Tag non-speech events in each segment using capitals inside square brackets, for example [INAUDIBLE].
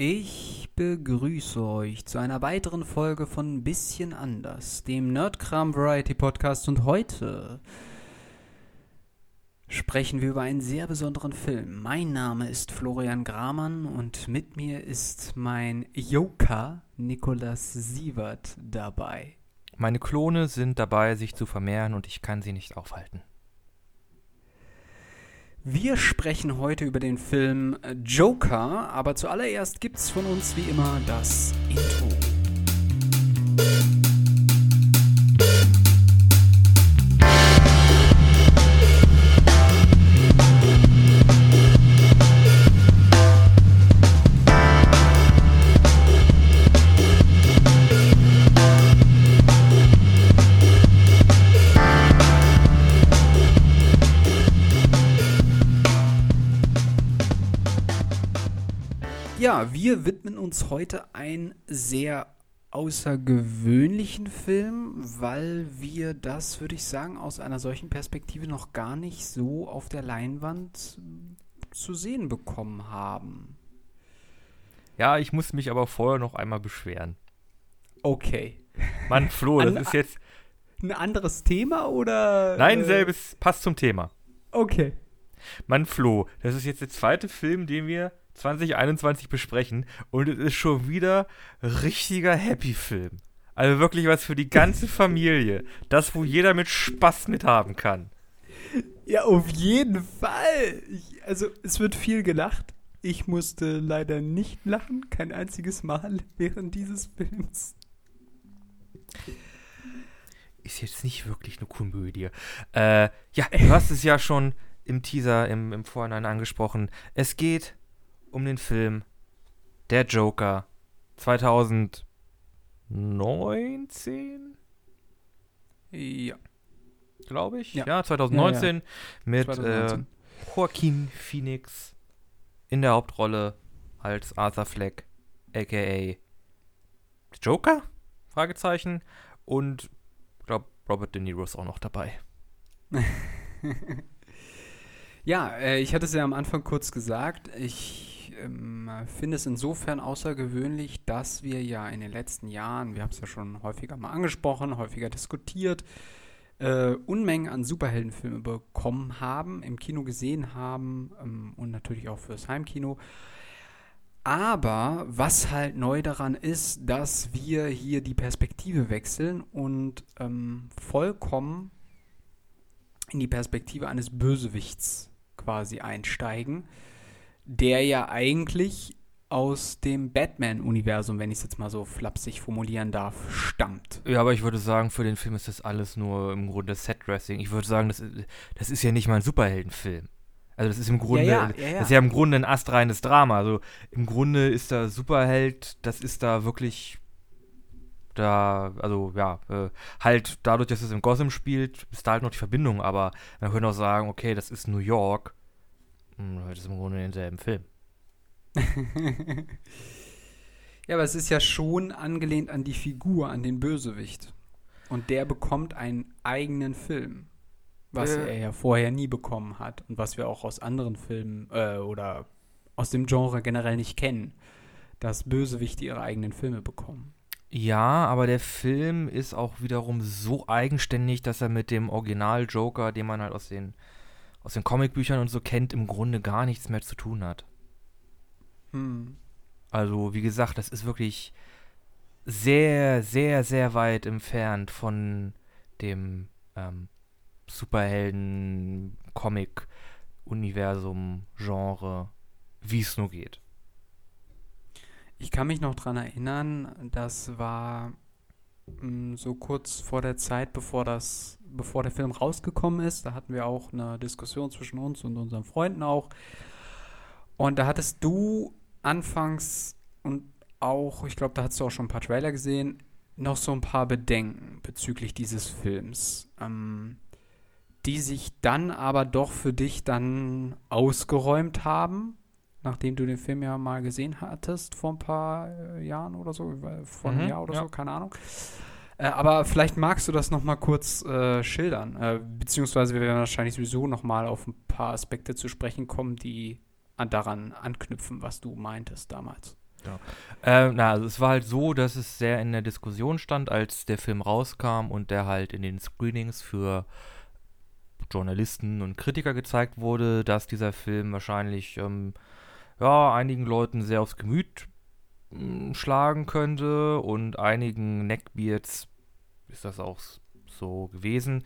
Ich begrüße euch zu einer weiteren Folge von Bisschen anders, dem Nerdkram Variety Podcast und heute sprechen wir über einen sehr besonderen Film. Mein Name ist Florian Gramann und mit mir ist mein Joker Nikolas Sievert dabei. Meine Klone sind dabei, sich zu vermehren und ich kann sie nicht aufhalten. Wir sprechen heute über den Film Joker, aber zuallererst gibt's von uns wie immer das Intro. Ja, wir widmen uns heute einen sehr außergewöhnlichen Film, weil wir das, würde ich sagen, aus einer solchen Perspektive noch gar nicht so auf der Leinwand zu sehen bekommen haben. Ja, ich muss mich aber vorher noch einmal beschweren. Okay. Mann, Flo, das An- ist jetzt. Ein anderes Thema oder? Nein, äh, selbes passt zum Thema. Okay. Mann, Flo, das ist jetzt der zweite Film, den wir 2021 besprechen und es ist schon wieder richtiger Happy-Film. Also wirklich was für die ganze [LAUGHS] Familie. Das, wo jeder mit Spaß mit haben kann. Ja, auf jeden Fall. Ich, also, es wird viel gelacht. Ich musste leider nicht lachen, kein einziges Mal [LAUGHS] während dieses Films. Ist jetzt nicht wirklich eine Komödie. Äh, ja, du [LAUGHS] hast es ja schon im Teaser im, im Vorhinein angesprochen. Es geht um den Film Der Joker 2019, Ja, glaube ich. Ja. Ja, 2019 mit 2019. Äh, Joaquin Phoenix in der Hauptrolle als Arthur Fleck, aka Joker? Fragezeichen. Und ich glaube, Robert De Niro ist auch noch dabei. [LAUGHS] Ja, äh, ich hatte es ja am Anfang kurz gesagt. Ich ähm, finde es insofern außergewöhnlich, dass wir ja in den letzten Jahren, wir haben es ja schon häufiger mal angesprochen, häufiger diskutiert, äh, Unmengen an Superheldenfilme bekommen haben, im Kino gesehen haben ähm, und natürlich auch fürs Heimkino. Aber was halt neu daran ist, dass wir hier die Perspektive wechseln und ähm, vollkommen in die Perspektive eines Bösewichts quasi einsteigen, der ja eigentlich aus dem Batman-Universum, wenn ich es jetzt mal so flapsig formulieren darf, stammt. Ja, aber ich würde sagen, für den Film ist das alles nur im Grunde Set-Dressing. Ich würde sagen, das, ist- das ist ja nicht mal ein Superheldenfilm. Also das ist im Grunde, ja, ja, ja. das ist ja im Grunde ein astreines Drama. Also im Grunde ist da Superheld, das ist da wirklich da, also ja, äh, halt dadurch, dass es in Gotham spielt, ist da halt noch die Verbindung, aber man könnte auch sagen, okay, das ist New York. Hm, Das ist im Grunde denselben Film. [LAUGHS] ja, aber es ist ja schon angelehnt an die Figur, an den Bösewicht. Und der bekommt einen eigenen Film. Was Äh. er ja vorher nie bekommen hat. Und was wir auch aus anderen Filmen äh, oder aus dem Genre generell nicht kennen. Dass Bösewichte ihre eigenen Filme bekommen. Ja, aber der Film ist auch wiederum so eigenständig, dass er mit dem Original Joker, den man halt aus den, aus den Comicbüchern und so kennt, im Grunde gar nichts mehr zu tun hat. Hm. Also, wie gesagt, das ist wirklich sehr, sehr, sehr weit entfernt von dem ähm, Superhelden-Comic-Universum, Genre, wie es nur geht. Ich kann mich noch dran erinnern, das war so kurz vor der Zeit, bevor das, bevor der Film rausgekommen ist. Da hatten wir auch eine Diskussion zwischen uns und unseren Freunden auch. Und da hattest du anfangs und auch, ich glaube, da hast du auch schon ein paar Trailer gesehen, noch so ein paar Bedenken bezüglich dieses Films, ähm, die sich dann aber doch für dich dann ausgeräumt haben, nachdem du den Film ja mal gesehen hattest vor ein paar äh, Jahren oder so, vor einem Mhm, Jahr oder ja. so, keine Ahnung. Äh, aber vielleicht magst du das noch mal kurz äh, schildern, äh, beziehungsweise wir werden wahrscheinlich sowieso noch mal auf ein paar Aspekte zu sprechen kommen, die an, daran anknüpfen, was du meintest damals. Ja. Äh, na, also es war halt so, dass es sehr in der Diskussion stand, als der Film rauskam und der halt in den Screenings für Journalisten und Kritiker gezeigt wurde, dass dieser Film wahrscheinlich ähm, ja, einigen Leuten sehr aufs Gemüt hm, schlagen könnte und einigen Neckbeards ist das auch so gewesen.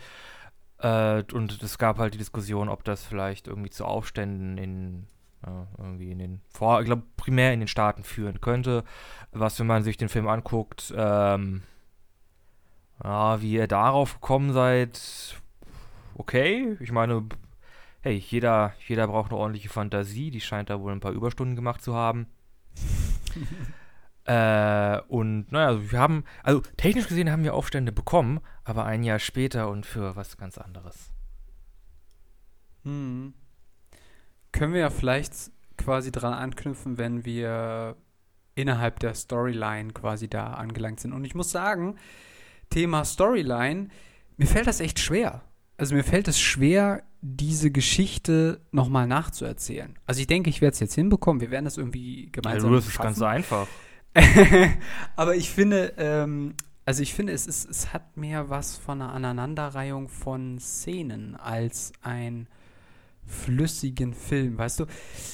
Äh, und es gab halt die Diskussion, ob das vielleicht irgendwie zu Aufständen in äh, irgendwie in den vor, ich glaube primär in den Staaten führen könnte. Was, wenn man sich den Film anguckt, ähm, ja, wie ihr darauf gekommen seid, okay. Ich meine, hey, jeder, jeder braucht eine ordentliche Fantasie. Die scheint da wohl ein paar Überstunden gemacht zu haben. [LAUGHS] äh, und naja, wir haben, also technisch gesehen haben wir Aufstände bekommen, aber ein Jahr später und für was ganz anderes. Hm. Können wir ja vielleicht quasi dran anknüpfen, wenn wir innerhalb der Storyline quasi da angelangt sind. Und ich muss sagen, Thema Storyline, mir fällt das echt schwer also mir fällt es schwer, diese Geschichte nochmal nachzuerzählen. Also ich denke, ich werde es jetzt hinbekommen. Wir werden das irgendwie gemeinsam ja, das ist ganz einfach. [LAUGHS] Aber ich finde, ähm, also ich finde, es, ist, es hat mehr was von einer Aneinanderreihung von Szenen als ein flüssigen Film, weißt du?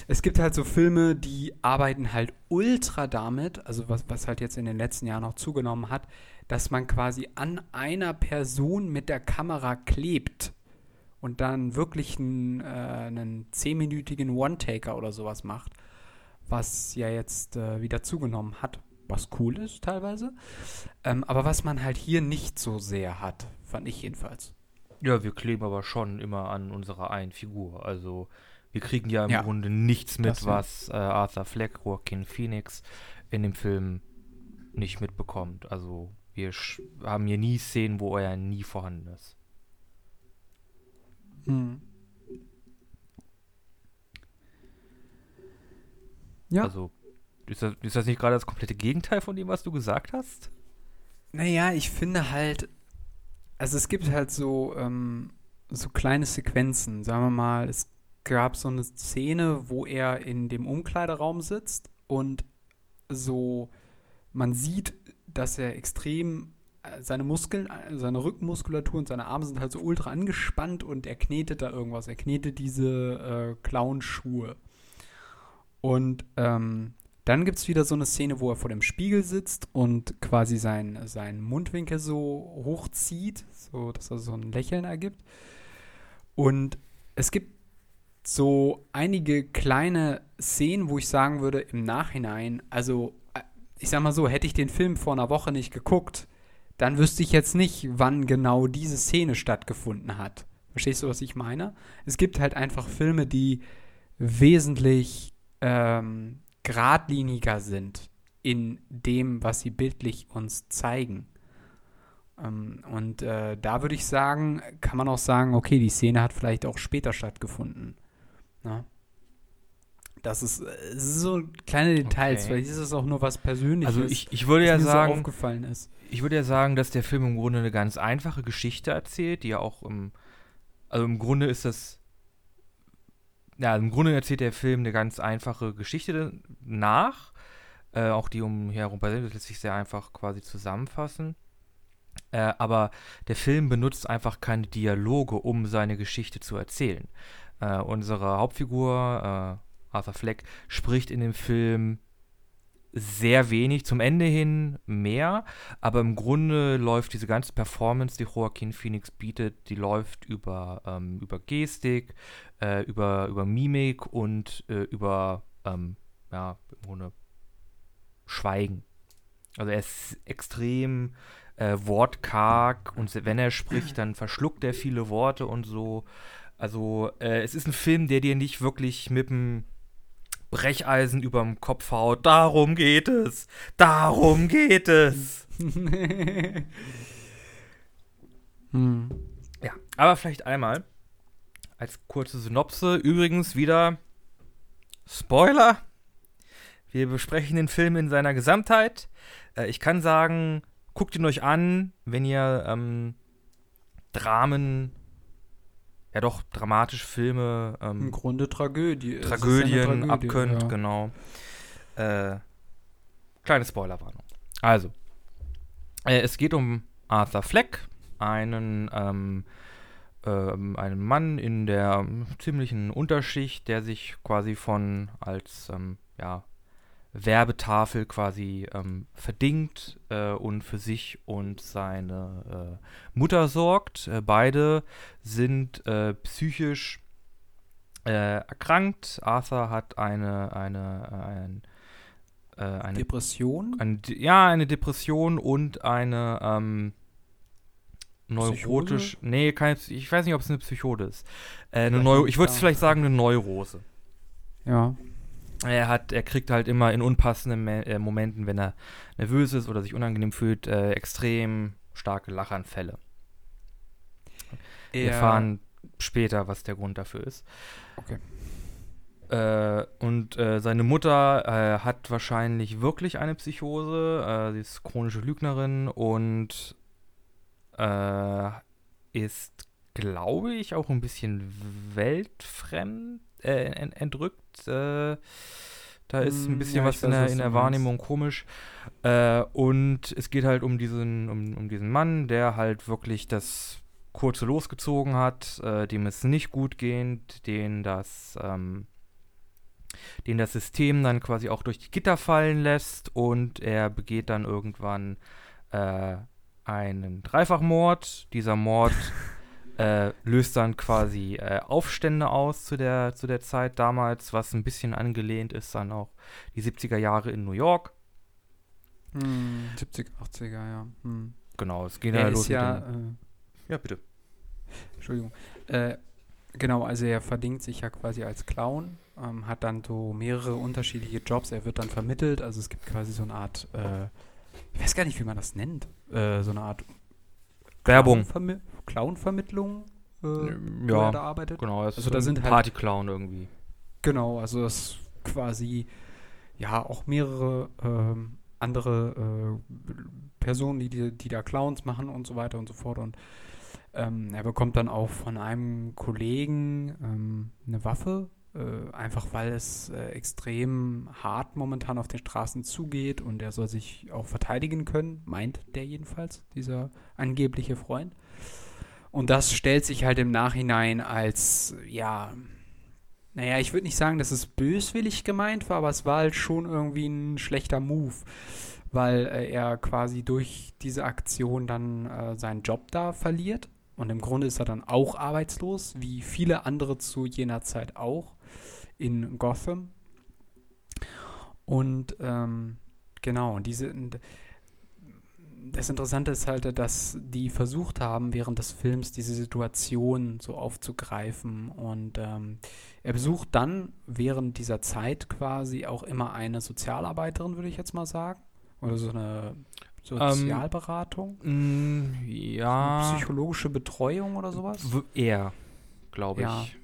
Es gibt halt so Filme, die arbeiten halt ultra damit, also was, was halt jetzt in den letzten Jahren auch zugenommen hat, dass man quasi an einer Person mit der Kamera klebt und dann wirklich einen, äh, einen zehnminütigen One-Taker oder sowas macht, was ja jetzt äh, wieder zugenommen hat, was cool ist teilweise, ähm, aber was man halt hier nicht so sehr hat, fand ich jedenfalls. Ja, wir kleben aber schon immer an unserer einen Figur, also wir kriegen ja im ja, Grunde nichts mit, was äh, Arthur Fleck, Joaquin Phoenix in dem Film nicht mitbekommt. Also wir haben hier nie Szenen, wo er nie vorhanden ist. Hm. Ja. Also, ist das, ist das nicht gerade das komplette Gegenteil von dem, was du gesagt hast? Naja, ich finde halt, also es gibt halt so, ähm, so kleine Sequenzen. Sagen wir mal, es gab so eine Szene, wo er in dem Umkleideraum sitzt und so, man sieht dass er extrem äh, seine Muskeln, äh, seine Rückenmuskulatur und seine Arme sind halt so ultra angespannt und er knetet da irgendwas. Er knetet diese äh, Clownschuhe. Und ähm, dann gibt es wieder so eine Szene, wo er vor dem Spiegel sitzt und quasi sein, seinen Mundwinkel so hochzieht, so dass er so ein Lächeln ergibt. Und es gibt so einige kleine Szenen, wo ich sagen würde, im Nachhinein, also ich sag mal so, hätte ich den Film vor einer Woche nicht geguckt, dann wüsste ich jetzt nicht, wann genau diese Szene stattgefunden hat. Verstehst du, was ich meine? Es gibt halt einfach Filme, die wesentlich ähm, geradliniger sind in dem, was sie bildlich uns zeigen. Ähm, und äh, da würde ich sagen, kann man auch sagen, okay, die Szene hat vielleicht auch später stattgefunden. Na? Das ist, das ist so kleine Details. Okay. Vielleicht ist es auch nur was Persönliches. Also ich, ich würde ja sagen, so aufgefallen ist. Ich würde ja sagen, dass der Film im Grunde eine ganz einfache Geschichte erzählt, die ja auch im, also im Grunde ist das, ja, im Grunde erzählt der Film eine ganz einfache Geschichte nach, äh, auch die umherum passiert, das lässt sich sehr einfach quasi zusammenfassen. Äh, aber der Film benutzt einfach keine Dialoge, um seine Geschichte zu erzählen. Äh, unsere Hauptfigur, äh, Arthur Fleck spricht in dem Film sehr wenig, zum Ende hin mehr, aber im Grunde läuft diese ganze Performance, die Joaquin Phoenix bietet, die läuft über, ähm, über Gestik, äh, über, über Mimik und äh, über, ähm, ja, im Grunde Schweigen. Also er ist extrem äh, wortkarg und wenn er spricht, dann verschluckt er viele Worte und so. Also äh, es ist ein Film, der dir nicht wirklich mit dem Brecheisen überm Kopf haut. Darum geht es. Darum geht es. [LAUGHS] hm. Ja, aber vielleicht einmal als kurze Synopse. Übrigens wieder Spoiler. Wir besprechen den Film in seiner Gesamtheit. Äh, ich kann sagen, guckt ihn euch an, wenn ihr ähm, Dramen ja doch dramatische Filme. Ähm, Im Grunde Tragödie. Tragödien Tragödie, abkönnt, ja. genau. Äh, kleine Spoilerwarnung. Also, äh, es geht um Arthur Fleck, einen, ähm, ähm, einen Mann in der ziemlichen Unterschicht, der sich quasi von als ähm, ja, Werbetafel quasi ähm, verdingt äh, und für sich und seine äh, Mutter sorgt. Äh, beide sind äh, psychisch äh, erkrankt. Arthur hat eine, eine, ein, äh, eine Depression? Ein, ja, eine Depression und eine ähm, neurotisch. Psychose? Nee, keine, ich weiß nicht, ob es eine Psychose ist. Äh, eine Vielleicht Neu nicht, ich würde es ja. vielleicht sagen, eine Neurose. Ja. Er hat, er kriegt halt immer in unpassenden Me äh, Momenten, wenn er nervös ist oder sich unangenehm fühlt, äh, extrem starke Lachanfälle. Wir Er- erfahren später, was der Grund dafür ist. Okay. Äh, und äh, seine Mutter äh, hat wahrscheinlich wirklich eine Psychose. Äh, sie ist chronische Lügnerin und ist, glaube ich, auch ein bisschen weltfremd, äh, en- entrückt. Äh, da ist ein Hm, bisschen ja, was in der, in der. Wahrnehmung komisch. Äh, und es geht halt um diesen, um, um diesen Mann, der halt wirklich das kurze losgezogen hat, äh, dem es nicht gut geht, den das, ähm, den das System dann quasi auch durch die Gitter fallen lässt und er begeht dann irgendwann äh, einen Dreifachmord. Dieser Mord [LAUGHS] äh, löst dann quasi äh, Aufstände aus zu der, zu der Zeit damals, was ein bisschen angelehnt ist dann auch die 70er Jahre in New York. Hm, 70, 80er, ja. Hm. Genau, es geht Er ja los ja, äh, Ja, bitte. Entschuldigung. Äh, genau, also er verdingt sich ja quasi als Clown, ähm, hat dann so mehrere unterschiedliche Jobs. Er wird dann vermittelt, also es gibt quasi so eine Art, äh, ich weiß gar nicht, wie man das nennt, äh, so eine Art Werbung. Clown-Vermi- Clown-Vermittlung, äh, wo ja, er da arbeitet. Genau, Also da sind halt- Partyclown irgendwie. Genau, also das quasi ja auch mehrere ähm, andere äh, Personen, die, die, die da Clowns machen und so weiter und so fort. Und ähm, er bekommt dann auch von einem Kollegen ähm, eine Waffe, äh, einfach weil es äh, extrem hart momentan auf den Straßen zugeht und er soll sich auch verteidigen können, meint der jedenfalls, dieser angebliche Freund. Und das stellt sich halt im Nachhinein als, ja, naja, ich würde nicht sagen, dass es böswillig gemeint war, aber es war halt schon irgendwie ein schlechter Move, weil äh, er quasi durch diese Aktion dann äh, seinen Job da verliert. Und im Grunde ist er dann auch arbeitslos, wie viele andere zu jener Zeit auch in Gotham. Und ähm, genau, diese, das Interessante ist halt, dass die versucht haben, während des Films diese Situation so aufzugreifen. Und ähm, er besucht dann während dieser Zeit quasi auch immer eine Sozialarbeiterin, würde ich jetzt mal sagen. Oder so eine Sozialberatung. Mm, ja. Psychologische Betreuung oder sowas. Eher, glaube Ja. ich.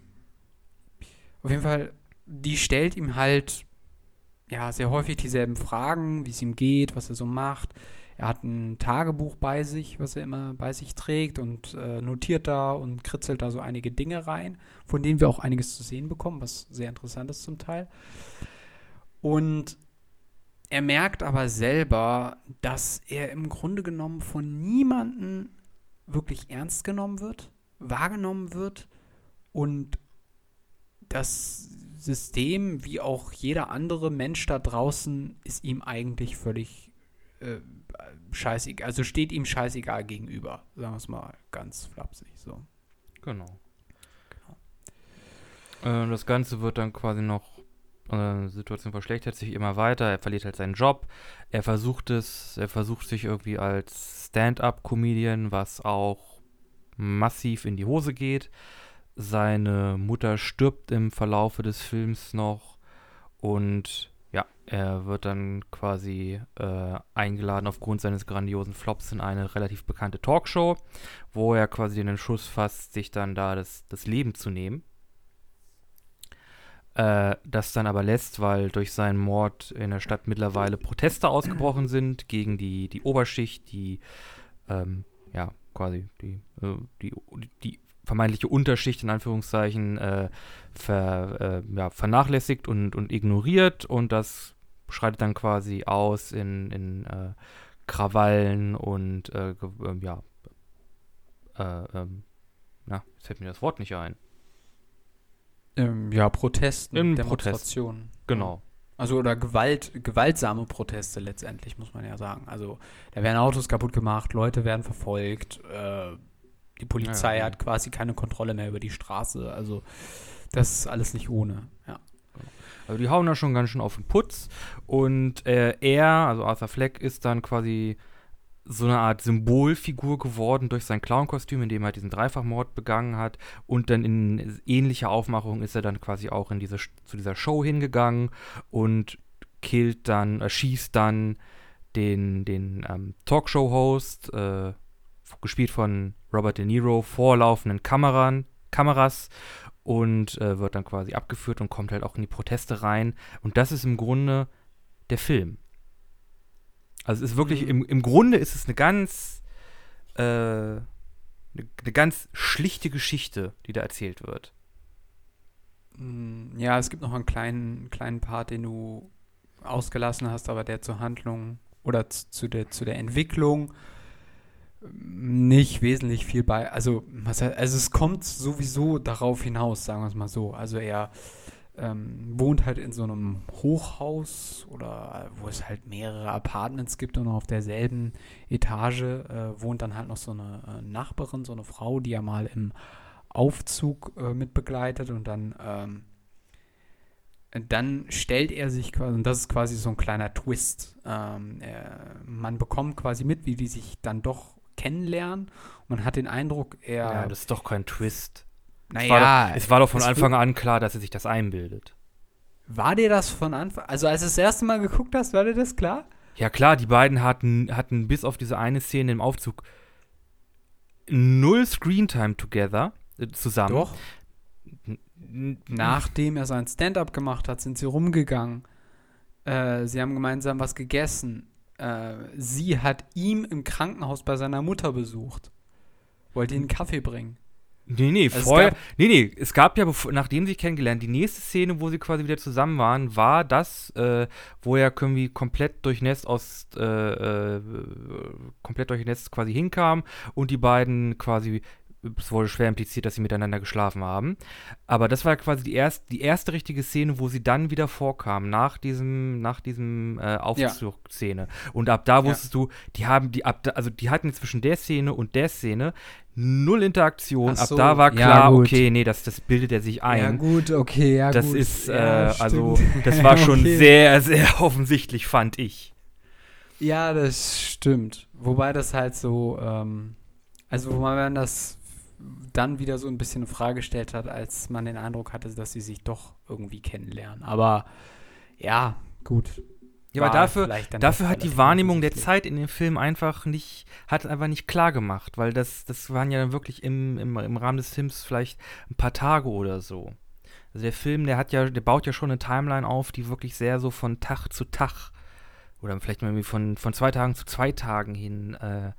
Auf jeden Fall, die stellt ihm halt ja sehr häufig dieselben Fragen, wie es ihm geht, was er so macht. Er hat ein Tagebuch bei sich, was er immer bei sich trägt und äh, notiert da und kritzelt da so einige Dinge rein, von denen wir auch einiges zu sehen bekommen, was sehr interessant ist zum Teil. Und er merkt aber selber, dass er im Grunde genommen von niemandem wirklich ernst genommen wird, wahrgenommen wird und das System, wie auch jeder andere Mensch da draußen, ist ihm eigentlich völlig äh, scheißegal, also steht ihm scheißegal gegenüber, sagen wir es mal ganz flapsig so. Genau. Äh, das Ganze wird dann quasi noch, äh, die Situation verschlechtert sich immer weiter, er verliert halt seinen Job, er versucht es, er versucht sich irgendwie als Stand-up-Comedian, was auch massiv in die Hose geht. Seine Mutter stirbt im Verlaufe des Films noch und ja, er wird dann quasi äh, eingeladen aufgrund seines grandiosen Flops in eine relativ bekannte Talkshow, wo er quasi den Entschluss fasst, sich dann da das, das Leben zu nehmen. Äh, das dann aber lässt, weil durch seinen Mord in der Stadt mittlerweile Proteste ausgebrochen sind gegen die, die Oberschicht, die ähm, ja quasi die, äh, die, die vermeintliche Unterschicht in Anführungszeichen äh, ver, äh, ja, vernachlässigt und, und ignoriert und das schreitet dann quasi aus in, in äh, Krawallen und äh, ähm, ja, äh, ähm, na, jetzt fällt mir das Wort nicht ein. Ähm, ja, Protesten, Im Demonstrationen. Genau. Also oder Gewalt, gewaltsame Proteste letztendlich, muss man ja sagen. Also da werden Autos kaputt gemacht, Leute werden verfolgt, äh, die Polizei Ja, ja. hat quasi keine Kontrolle mehr über die Straße. Also das ist alles nicht ohne. Ja. Also die hauen da schon ganz schön auf den Putz. Und äh, er, also Arthur Fleck, ist dann quasi so eine Art Symbolfigur geworden durch sein Clownkostüm, in dem er diesen Dreifachmord begangen hat. Und dann in ähnlicher Aufmachung ist er dann quasi auch in diese, zu dieser Show hingegangen und killt dann, äh, schießt dann den, den ähm, Talkshow-Host, äh, gespielt von Robert De Niro, vor laufenden Kameran, Kameras und äh, wird dann quasi abgeführt und kommt halt auch in die Proteste rein. Und das ist im Grunde der Film. Also es ist wirklich, Mhm. im, im Grunde ist es eine ganz, äh, eine, eine ganz schlichte Geschichte, die da erzählt wird. Mm, Ja, es gibt noch einen kleinen, kleinen Part, den du ausgelassen hast, aber der zur Handlung oder zu, zu, der, zu der Entwicklung nicht wesentlich viel bei. Also, also es kommt sowieso darauf hinaus, sagen wir es mal so. Also er ähm, wohnt halt in so einem Hochhaus oder äh, wo es halt mehrere Apartments gibt und auf derselben Etage äh, wohnt dann halt noch so eine äh, Nachbarin, so eine Frau, die er mal im Aufzug äh, mit begleitet und dann, ähm, dann stellt er sich quasi, und das ist quasi so ein kleiner Twist. Ähm, er, man bekommt quasi mit, wie die sich dann doch kennenlernen. Und man hat den Eindruck, er. Ja, das ist doch kein Twist. Es naja, doch, es war doch von es Anfang an klar, dass er sich das einbildet. War dir das von Anfang, also als du das erste Mal geguckt hast, war dir das klar? Ja klar, die beiden hatten, hatten bis auf diese eine Szene im Aufzug null Screentime together äh, zusammen. Doch. N- Nachdem er sein Stand-up gemacht hat, sind sie rumgegangen. Äh, sie haben gemeinsam was gegessen. Äh, sie hat ihm im Krankenhaus bei seiner Mutter besucht. Wollte ihm einen Kaffee bringen. Nee, nee, Also es vorher. gab- nee, nee, es gab ja, bevor, nachdem sie sich kennengelernt, die nächste Szene, wo sie quasi wieder zusammen waren, war das, äh, wo er irgendwie komplett durchnässt aus, äh, äh, komplett durchnässt quasi hinkam und die beiden quasi, es wurde schwer impliziert, dass sie miteinander geschlafen haben. Aber das war quasi die, erst, die erste richtige Szene, wo sie dann wieder vorkam, nach diesem, nach diesem äh, Aufzugszene. Und ab da Ja. wusstest du, die haben die, ab da, also die hatten zwischen der Szene und der Szene null Interaktion. So, Ab da war ja, klar, gut. okay, nee, das, das bildet er sich ein. Ja, gut, okay, ja, das gut. ist, äh, Ja, also, [LAUGHS] das war schon Okay. sehr, sehr offensichtlich, fand ich. Ja, das stimmt. Wobei das halt so, ähm, also wo man das dann wieder so ein bisschen in Frage gestellt hat, als man den Eindruck hatte, dass sie sich doch irgendwie kennenlernen. Aber ja, gut. Ja, aber dafür, dafür hat die Wahrnehmung der. Zeit in dem Film einfach nicht, hat einfach nicht klar gemacht, weil das, das waren ja dann wirklich im, im, im Rahmen des Films vielleicht ein paar Tage oder so. Also der Film, der hat ja, der baut ja schon eine Timeline auf, die wirklich sehr so von Tag zu Tag oder vielleicht mal irgendwie von, von zwei Tagen zu zwei Tagen hin äh,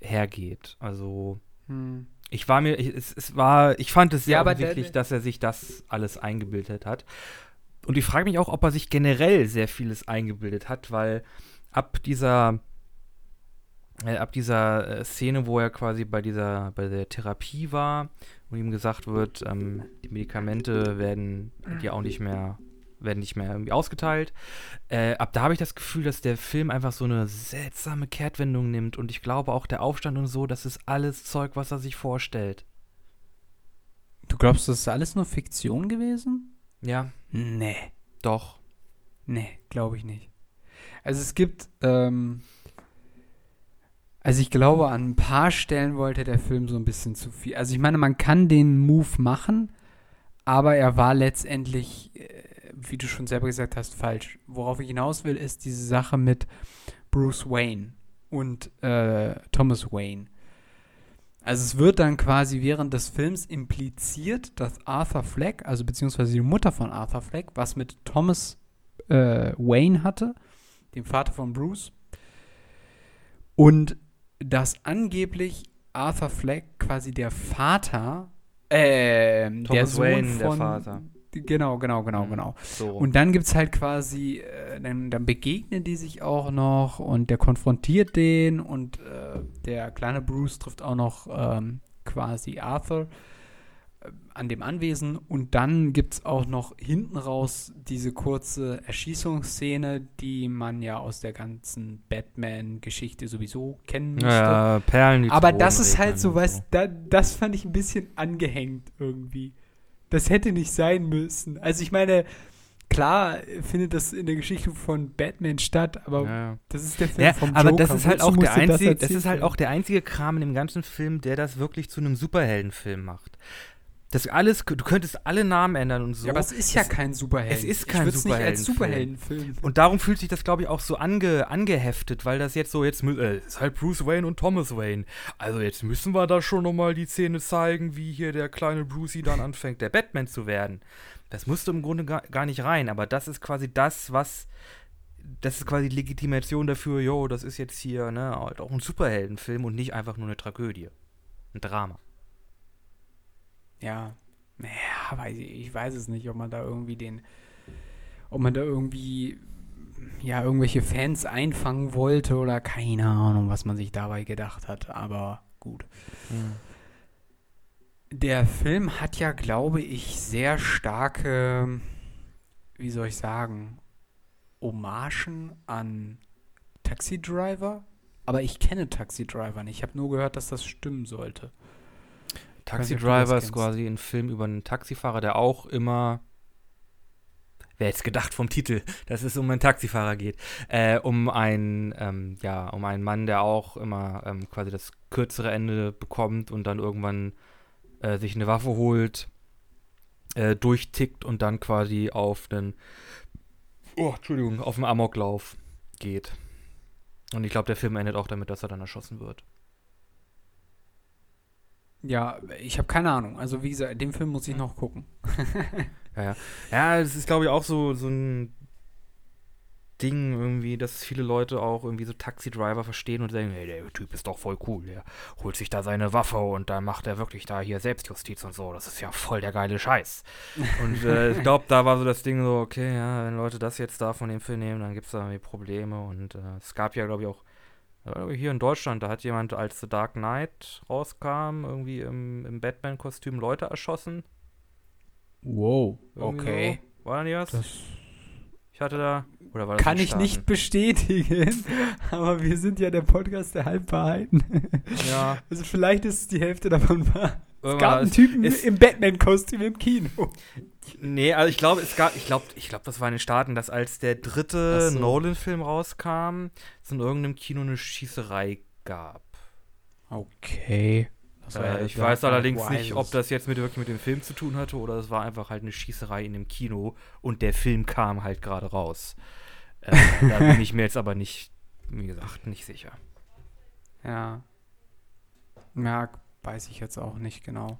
hergeht. Also Hm. Ich war mir, ich, es, es war, ich fand es sehr Ja, offensichtlich, dass er sich das alles eingebildet hat. Und ich frage mich auch, ob er sich generell sehr vieles eingebildet hat, weil ab dieser, äh, ab dieser äh, Szene, wo er quasi bei dieser, bei der Therapie war, wo ihm gesagt wird, ähm, die Medikamente werden dir auch nicht mehr, werden nicht mehr irgendwie ausgeteilt. Äh, ab da habe ich das Gefühl, dass der Film einfach so eine seltsame Kehrtwendung nimmt und ich glaube auch der Aufstand und so, das ist alles Zeug, was er sich vorstellt. Du glaubst, das ist alles nur Fiktion gewesen? Ja, Nee. doch. Nee, glaube ich nicht. Also es gibt, ähm, also ich glaube, an ein paar Stellen wollte der Film so ein bisschen zu viel. Also ich meine, man kann den Move machen, aber er war letztendlich, äh, wie du schon selber gesagt hast, falsch. Worauf ich hinaus will, ist diese Sache mit Bruce Wayne und äh, Thomas Wayne. Also es wird dann quasi während des Films impliziert, dass Arthur Fleck, also beziehungsweise die Mutter von Arthur Fleck, was mit Thomas äh, Wayne hatte, dem Vater von Bruce. Und dass angeblich Arthur Fleck quasi der Vater, der Thomas Sohn Wayne, der von, Vater. Genau, genau, genau, Mhm. genau. So. Und dann gibt es halt quasi, äh, dann, dann begegnen die sich auch noch und der konfrontiert den und äh, der kleine Bruce trifft auch noch ähm, quasi Arthur äh, an dem Anwesen und dann gibt es auch noch hinten raus diese kurze Erschießungsszene, die man ja aus der ganzen Batman-Geschichte sowieso kennen müsste. ja, Perlen, die Aber das ist halt so was, da, das fand ich ein bisschen angehängt irgendwie. Das hätte nicht sein müssen. Also ich meine, klar findet das in der Geschichte von Batman statt, aber Ja. das ist der Film Ja, vom aber Joker. das ist halt Wozu auch der das einzige, das, erzählt ist halt auch der einzige Kram in dem ganzen Film, der das wirklich zu einem Superheldenfilm macht. Das alles, du könntest alle Namen ändern und so. Ja, aber es ist ja Es- kein Superhelden. es ist kein ich würd's nicht als Superheldenfilm. Und darum fühlt sich das, glaube ich, auch so ange, angeheftet, weil das jetzt so, jetzt äh, ist halt Bruce Wayne und Thomas Wayne. Also jetzt müssen wir da schon nochmal die Szene zeigen, wie hier der kleine Brucey dann [LAUGHS] anfängt, der Batman zu werden. Das musste im Grunde gar, gar nicht rein, aber das ist quasi das, was. Das ist quasi die Legitimation dafür, jo, das ist jetzt hier, ne, halt auch ein Superheldenfilm und nicht einfach nur eine Tragödie. Ein Drama. Ja, naja, weiß ich, ich weiß es nicht, ob man da irgendwie den, ob man da irgendwie, ja, irgendwelche Fans einfangen wollte oder keine Ahnung, was man sich dabei gedacht hat, aber gut. Der Film hat ja, glaube ich, sehr starke, wie soll ich sagen, Hommagen an Taxi Driver. Aber ich kenne Taxi Driver nicht. Ich habe nur gehört, dass das stimmen sollte. Taxi Driver ist quasi ein Film über einen Taxifahrer, der auch immer. Wer jetzt gedacht vom Titel, dass es um einen Taxifahrer geht. Äh, um einen, ähm, ja, um einen Mann, der auch immer ähm, quasi das kürzere Ende bekommt und dann irgendwann äh, sich eine Waffe holt, äh, durchtickt und dann quasi auf einen. Oh, Entschuldigung, auf einen Amoklauf geht. Und ich glaube, der Film endet auch damit, dass er dann erschossen wird. Ja, ich habe keine Ahnung. Also wie gesagt, den Film muss ich noch gucken. [LAUGHS] Ja, ja. Ja, das ist, glaube ich, auch so, so ein Ding irgendwie, dass viele Leute auch irgendwie so Taxi-Driver verstehen und sagen, hey, der Typ ist doch voll cool, der holt sich da seine Waffe und dann macht er wirklich da hier Selbstjustiz und so. Das ist ja voll der geile Scheiß. Und äh, [LAUGHS] ich glaube, da war so das Ding so, okay, ja, wenn Leute das jetzt da von dem Film nehmen, dann gibt es da irgendwie Probleme. Und äh, es gab ja, glaube ich, auch hier in Deutschland, da hat jemand, als The Dark Knight rauskam, irgendwie im, im Batman-Kostüm Leute erschossen. Wow, Irgendwie okay. So. War da nicht was? Das Ich hatte da. Oder war das kann ich nicht bestätigen, [LAUGHS] aber wir sind ja der Podcast der Halbwahrheiten. Ja. [LAUGHS] Also vielleicht ist die Hälfte davon wahr. Es gab einen ist- Typen ist- im Batman-Kostüm im Kino. Nee, also ich glaube, es gab, ich glaube, ich glaube, das war in den Staaten, dass als der dritte so. Nolan-Film rauskam, es in irgendeinem Kino eine Schießerei gab. Okay. Äh, ich weiß allerdings nicht, ob das jetzt mit, wirklich mit dem Film zu tun hatte oder es war einfach halt eine Schießerei in dem Kino und der Film kam halt gerade raus. Äh, da bin ich mir jetzt aber nicht, wie gesagt, nicht sicher. Ja. Ja, weiß ich jetzt auch nicht genau.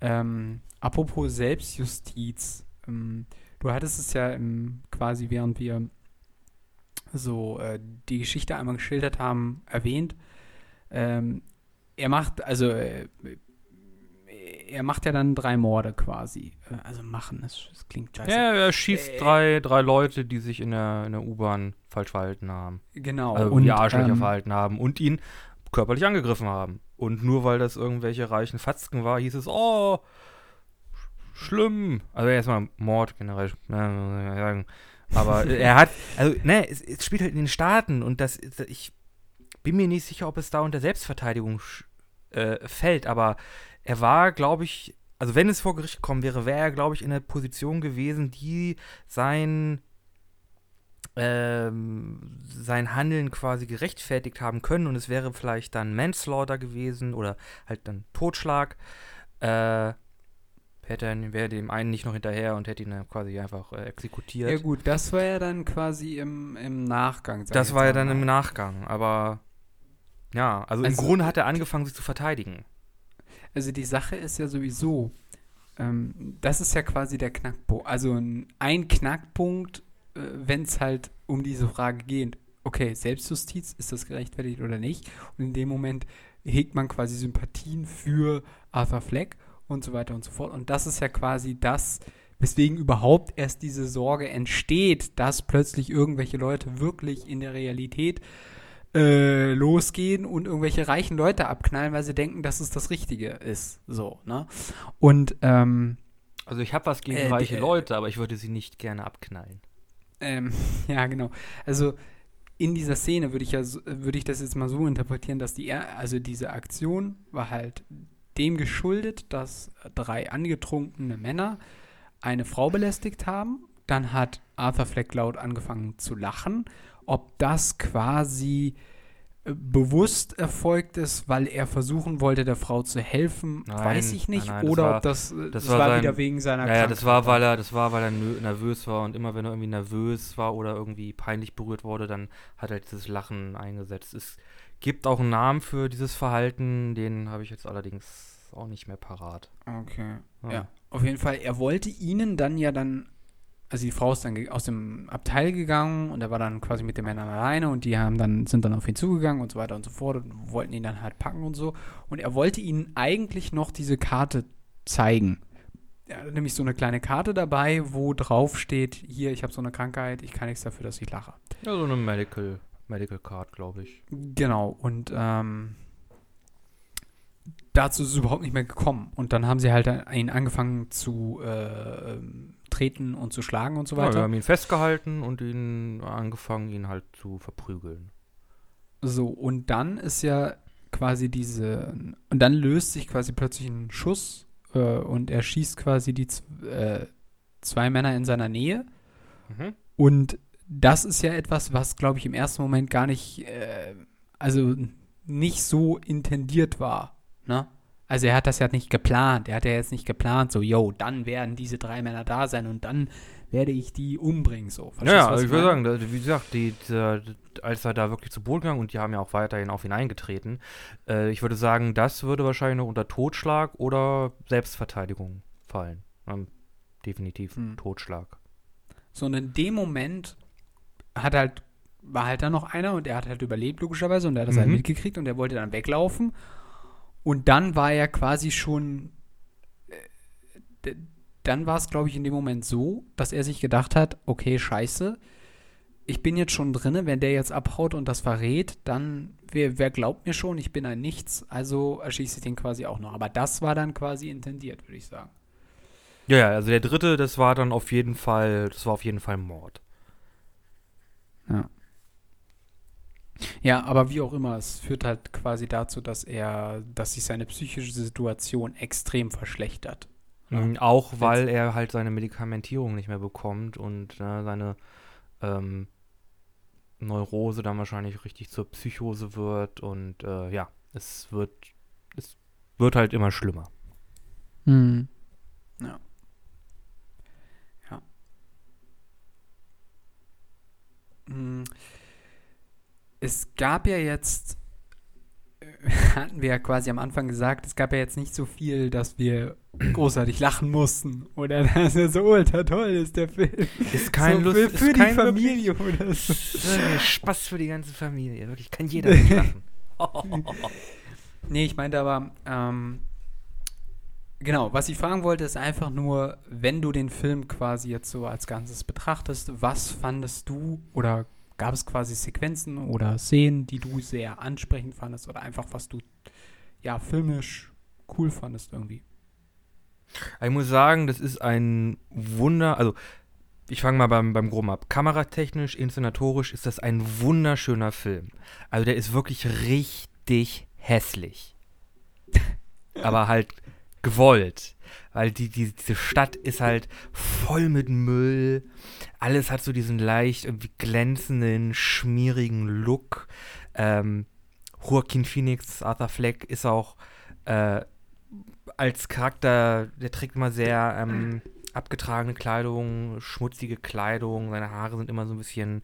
Ähm, apropos Selbstjustiz. Ähm, du hattest es ja im, quasi, während wir so äh, die Geschichte einmal geschildert haben, erwähnt. Ähm, er macht, also äh, er macht ja dann drei Morde quasi. Äh, also machen, das, das klingt scheiße. Ja, er schießt Äh, drei, drei Leute, die sich in der, in der U-Bahn falsch verhalten haben. Genau. Also und, die Arschlöcher ähm, verhalten haben und ihn körperlich angegriffen haben. Und nur weil das irgendwelche reichen Fatzken war, hieß es, oh, sch- schlimm. Also erstmal Mord generell, ne, sagen. Aber [LAUGHS] er hat, also, ne, es, es spielt halt in den Staaten und das, ich bin mir nicht sicher, ob es da unter Selbstverteidigung äh, fällt, aber er war, glaube ich, also wenn es vor Gericht gekommen wäre, wäre er, glaube ich, in der Position gewesen, die sein ähm, sein Handeln quasi gerechtfertigt haben können und es wäre vielleicht dann Manslaughter gewesen oder halt dann Totschlag. Äh, hätte er, wäre dem einen nicht noch hinterher und hätte ihn dann quasi einfach äh, exekutiert. Ja gut, das war ja dann quasi im, im Nachgang. das war ja dann im Nachgang, aber ja, also, im Also- Grunde hat er angefangen, sich zu verteidigen. Also die Sache ist ja sowieso, ähm, das ist ja quasi der Knackpunkt. Also ein, Knackpunkt, wenn es halt um diese Frage geht. Okay, Selbstjustiz, ist das gerechtfertigt oder nicht? Und in dem Moment hegt man quasi Sympathien für Arthur Fleck und so weiter und so fort. Und das ist ja quasi das, weswegen überhaupt erst diese Sorge entsteht, dass plötzlich irgendwelche Leute wirklich in der Realität äh, losgehen und irgendwelche reichen Leute abknallen, weil sie denken, dass es das Richtige ist. So, ne? Und, ähm, Also ich habe was gegen Äh, reiche äh, Leute, aber ich würde sie nicht gerne abknallen. Ähm, [LAUGHS] ja, genau. Also in dieser Szene würde ich ja, würde ich das jetzt mal so interpretieren, dass die, also diese Aktion war halt dem geschuldet, dass drei angetrunkene Männer eine Frau belästigt haben. Dann hat Arthur Fleck laut angefangen zu lachen. Ob das quasi bewusst erfolgt ist, weil er versuchen wollte, der Frau zu helfen, Nein, weiß ich nicht. nein, nein, Oder ob das, äh, das das war war, sein- wieder wegen seiner Naja, das war, Krankheit. weil er, das war, weil er nervös war und immer wenn er irgendwie nervös war oder irgendwie peinlich berührt wurde, dann hat er dieses Lachen eingesetzt. Es gibt auch einen Namen für dieses Verhalten, den habe ich jetzt allerdings auch nicht mehr parat. Okay. Ja. Ja, auf jeden Fall. Er wollte ihnen dann ja dann, also die Frau ist dann aus dem Abteil gegangen und er war dann quasi mit den Männern alleine und die haben dann, sind dann auf ihn zugegangen und so weiter und so fort und wollten ihn dann halt packen und so. Und er wollte ihnen eigentlich noch diese Karte zeigen. Er hatte nämlich so eine kleine Karte dabei, wo drauf steht, hier, ich habe so eine Krankheit, ich kann nichts dafür, dass ich lache. Ja, so eine Medical, Medical Card, glaube ich. Genau, und ähm, dazu ist es überhaupt nicht mehr gekommen. Und dann haben sie halt ihn angefangen zu äh, ähm, treten und zu schlagen und so Ja, wir weiter. haben ihn festgehalten und ihn angefangen, ihn halt zu verprügeln. So, und dann ist ja quasi diese, und dann löst sich quasi plötzlich ein Schuss äh, und er schießt quasi die äh, zwei Männer in seiner Nähe. Mhm. Und das ist ja etwas, was, glaube ich, im ersten Moment gar nicht, äh, also nicht so intendiert war. Ne? Also er hat das ja nicht geplant. Er hat ja jetzt nicht geplant, so, yo, dann werden diese drei Männer da sein und dann werde ich die umbringen. So. Verstehst Ja, also ich würde sagen, da, wie gesagt, die, dieser- als er da wirklich zu Boden gegangen und die haben ja auch weiterhin auf ihn eingetreten, äh, ich würde sagen, das würde wahrscheinlich noch unter Totschlag oder Selbstverteidigung fallen. Ähm, definitiv Hm. Totschlag. So, und in dem Moment hat halt, war halt dann noch einer und er hat halt überlebt, logischerweise, und er hat das halt Mhm. mitgekriegt und er wollte dann weglaufen. Und dann war er quasi schon, äh, dann war es, glaube ich, in dem Moment so, dass er sich gedacht hat, okay, scheiße, ich bin jetzt schon drinne, wenn der jetzt abhaut und das verrät, dann, wer, wer glaubt mir schon, ich bin ein Nichts, also erschieße ich den quasi auch noch. Aber das war dann quasi intendiert, würde ich sagen. Ja, ja, also der dritte, das war dann auf jeden Fall, das war auf jeden Fall Mord. Ja, aber wie auch immer, es führt halt quasi dazu, dass er, dass sich seine psychische Situation extrem verschlechtert. Ja. Mhm, Auch weil er halt seine Medikamentierung nicht mehr bekommt und äh, seine ähm, Neurose dann wahrscheinlich richtig zur Psychose wird und äh, ja, es wird, es wird halt immer schlimmer. Hm. Ja. Ja. Hm. Es gab ja jetzt, [LAUGHS] hatten wir ja quasi am Anfang gesagt, es gab ja jetzt nicht so viel, dass wir [CLEARS THROAT] großartig lachen mussten. Oder [LAUGHS] dass er so ultra toll ist, der Film. Ist kein so Lust, für, ist für die kein Familie oder so. wirklich Spaß für die ganze Familie. Wirklich kann jeder [LAUGHS] mitlachen. Nee, ich meinte aber, ähm, genau, was ich fragen wollte, ist einfach nur, wenn du den Film quasi jetzt so als Ganzes betrachtest, was fandest du oder gab es quasi Sequenzen oder Szenen, die du sehr ansprechend fandest oder einfach was du, ja, filmisch cool fandest irgendwie? Ich muss sagen, das ist ein Wunder, also ich fange mal beim, beim Groben ab. Kameratechnisch, inszenatorisch ist das ein wunderschöner Film. Also der ist wirklich richtig hässlich. [LAUGHS] Aber halt gewollt. Weil die, die, diese Stadt ist halt voll mit Müll. Alles hat so diesen leicht irgendwie glänzenden, schmierigen Look. Ähm, Joaquin Phoenix, Arthur Fleck ist auch äh, als Charakter, der trägt immer sehr ähm, abgetragene Kleidung, schmutzige Kleidung, seine Haare sind immer so ein bisschen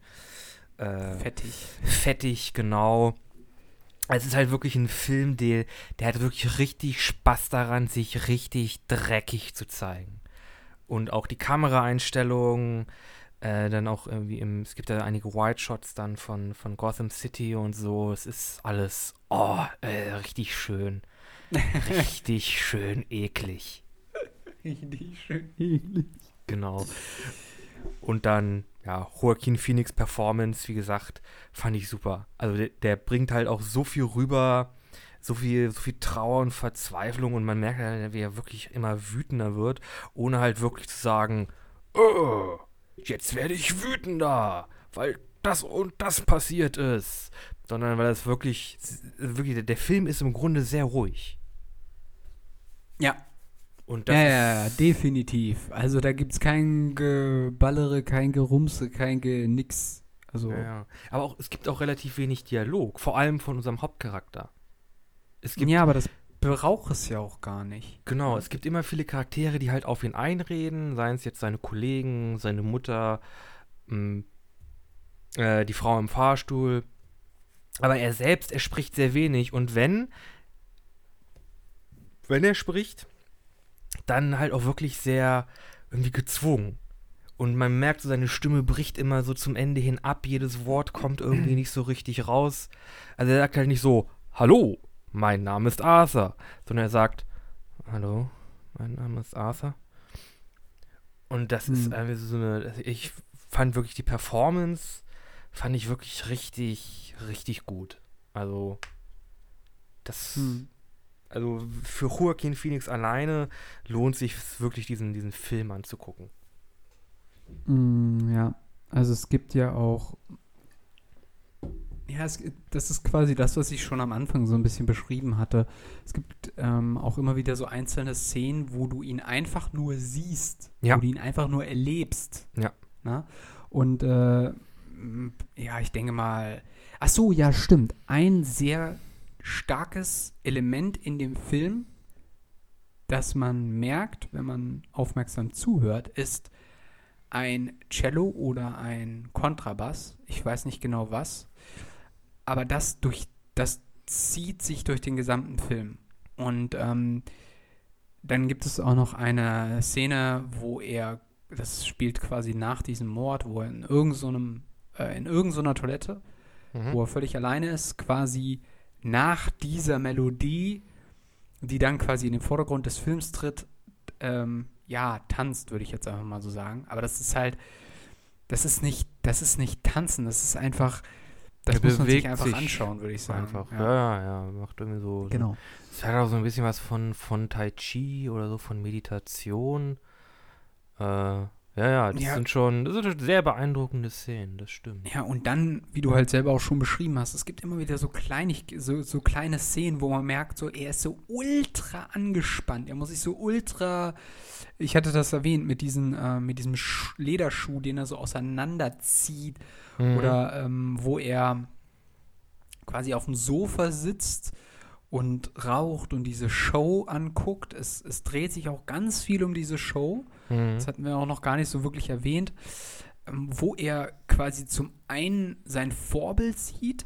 äh, Fettig. fettig, genau. Es ist halt wirklich ein Film, der, der hat wirklich richtig Spaß daran, sich richtig dreckig zu zeigen. Und auch die Kameraeinstellungen, äh, dann auch irgendwie im, es gibt ja einige White Shots dann von, von Gotham City und so. Es ist alles, oh, äh, richtig schön. [LAUGHS] Richtig schön eklig. Richtig schön eklig. Genau. Und dann, ja, Joaquin Phoenix Performance, wie gesagt, fand ich super. Also der, der bringt halt auch so viel rüber, so viel, so viel Trauer und Verzweiflung und man merkt halt, wie er wirklich immer wütender wird, ohne halt wirklich zu sagen, oh, jetzt werde ich wütender, weil das und das passiert ist. Sondern weil es wirklich, wirklich, der Film ist im Grunde sehr ruhig. Ja. Und ja, ja, ja, definitiv. Also da gibt es kein Geballere, kein Gerumse, kein Ge nix. Also. Ja, ja. Aber auch, es gibt auch relativ wenig Dialog, vor allem von unserem Hauptcharakter. Es gibt, ja, aber das braucht es ja auch gar nicht. Genau, es gibt immer viele Charaktere, die halt auf ihn einreden, seien es jetzt seine Kollegen, seine Mutter, mh, mm, äh, die Frau im Fahrstuhl. Aber er selbst, er spricht sehr wenig und wenn, wenn er spricht, dann halt auch wirklich sehr irgendwie gezwungen. Und man merkt so, seine Stimme bricht immer so zum Ende hin ab. Jedes Wort kommt irgendwie [CLEARS THROAT] nicht so richtig raus. Also er sagt halt nicht so, hallo, mein Name ist Arthur, sondern er sagt, hallo, mein Name ist Arthur. Und das hm. ist einfach so eine, ich fand wirklich die Performance, fand ich wirklich richtig, richtig gut. Also, das, hm. Also für Joaquin Phoenix alleine lohnt sich wirklich diesen, diesen Film anzugucken. Mm, ja, also es gibt ja auch ja, es, das ist quasi das, was ich schon am Anfang so ein bisschen beschrieben hatte. Es gibt ähm, auch immer wieder so einzelne Szenen, wo du ihn einfach nur siehst, ja. wo du ihn einfach nur erlebst. Ja. Na? Und äh, ja, ich denke mal, ach so, ja, stimmt. Ein sehr starkes Element in dem Film, das man merkt, wenn man aufmerksam zuhört, ist ein Cello oder ein Kontrabass. Ich weiß nicht genau was aber das durch, das zieht sich durch den gesamten Film. Und ähm, dann gibt es auch noch eine Szene, wo er, das spielt quasi nach diesem Mord, wo er in irgendeinem, so äh, in irgendeiner so Toilette, mhm. wo er völlig alleine ist, quasi nach dieser Melodie, die dann quasi in den Vordergrund des Films tritt, ähm, ja, tanzt, würde ich jetzt einfach mal so sagen. Aber das ist halt, das ist nicht, das ist nicht tanzen, das ist einfach, das muss man sich einfach sich anschauen, würde ich sagen. Einfach. Ja. ja, ja, macht irgendwie so. Genau. Es hat auch so ein bisschen was von, von Tai Chi oder so, von Meditation. Äh, ja, ja, das ja. sind schon das sind sehr beeindruckende Szenen, das stimmt. Ja, und dann, wie du halt selber auch schon beschrieben hast, es gibt immer wieder so, kleinig, so, so kleine Szenen, wo man merkt, so, er ist so ultra angespannt. Er muss sich so ultra, ich hatte das erwähnt, mit, diesen, äh, mit diesem Sch Lederschuh, den er so auseinanderzieht. Mhm. Oder ähm, wo er quasi auf dem Sofa sitzt und raucht und diese Show anguckt. Es, es dreht sich auch ganz viel um diese Show. Mhm. Das hatten wir auch noch gar nicht so wirklich erwähnt. Ähm, wo er quasi zum einen sein Vorbild sieht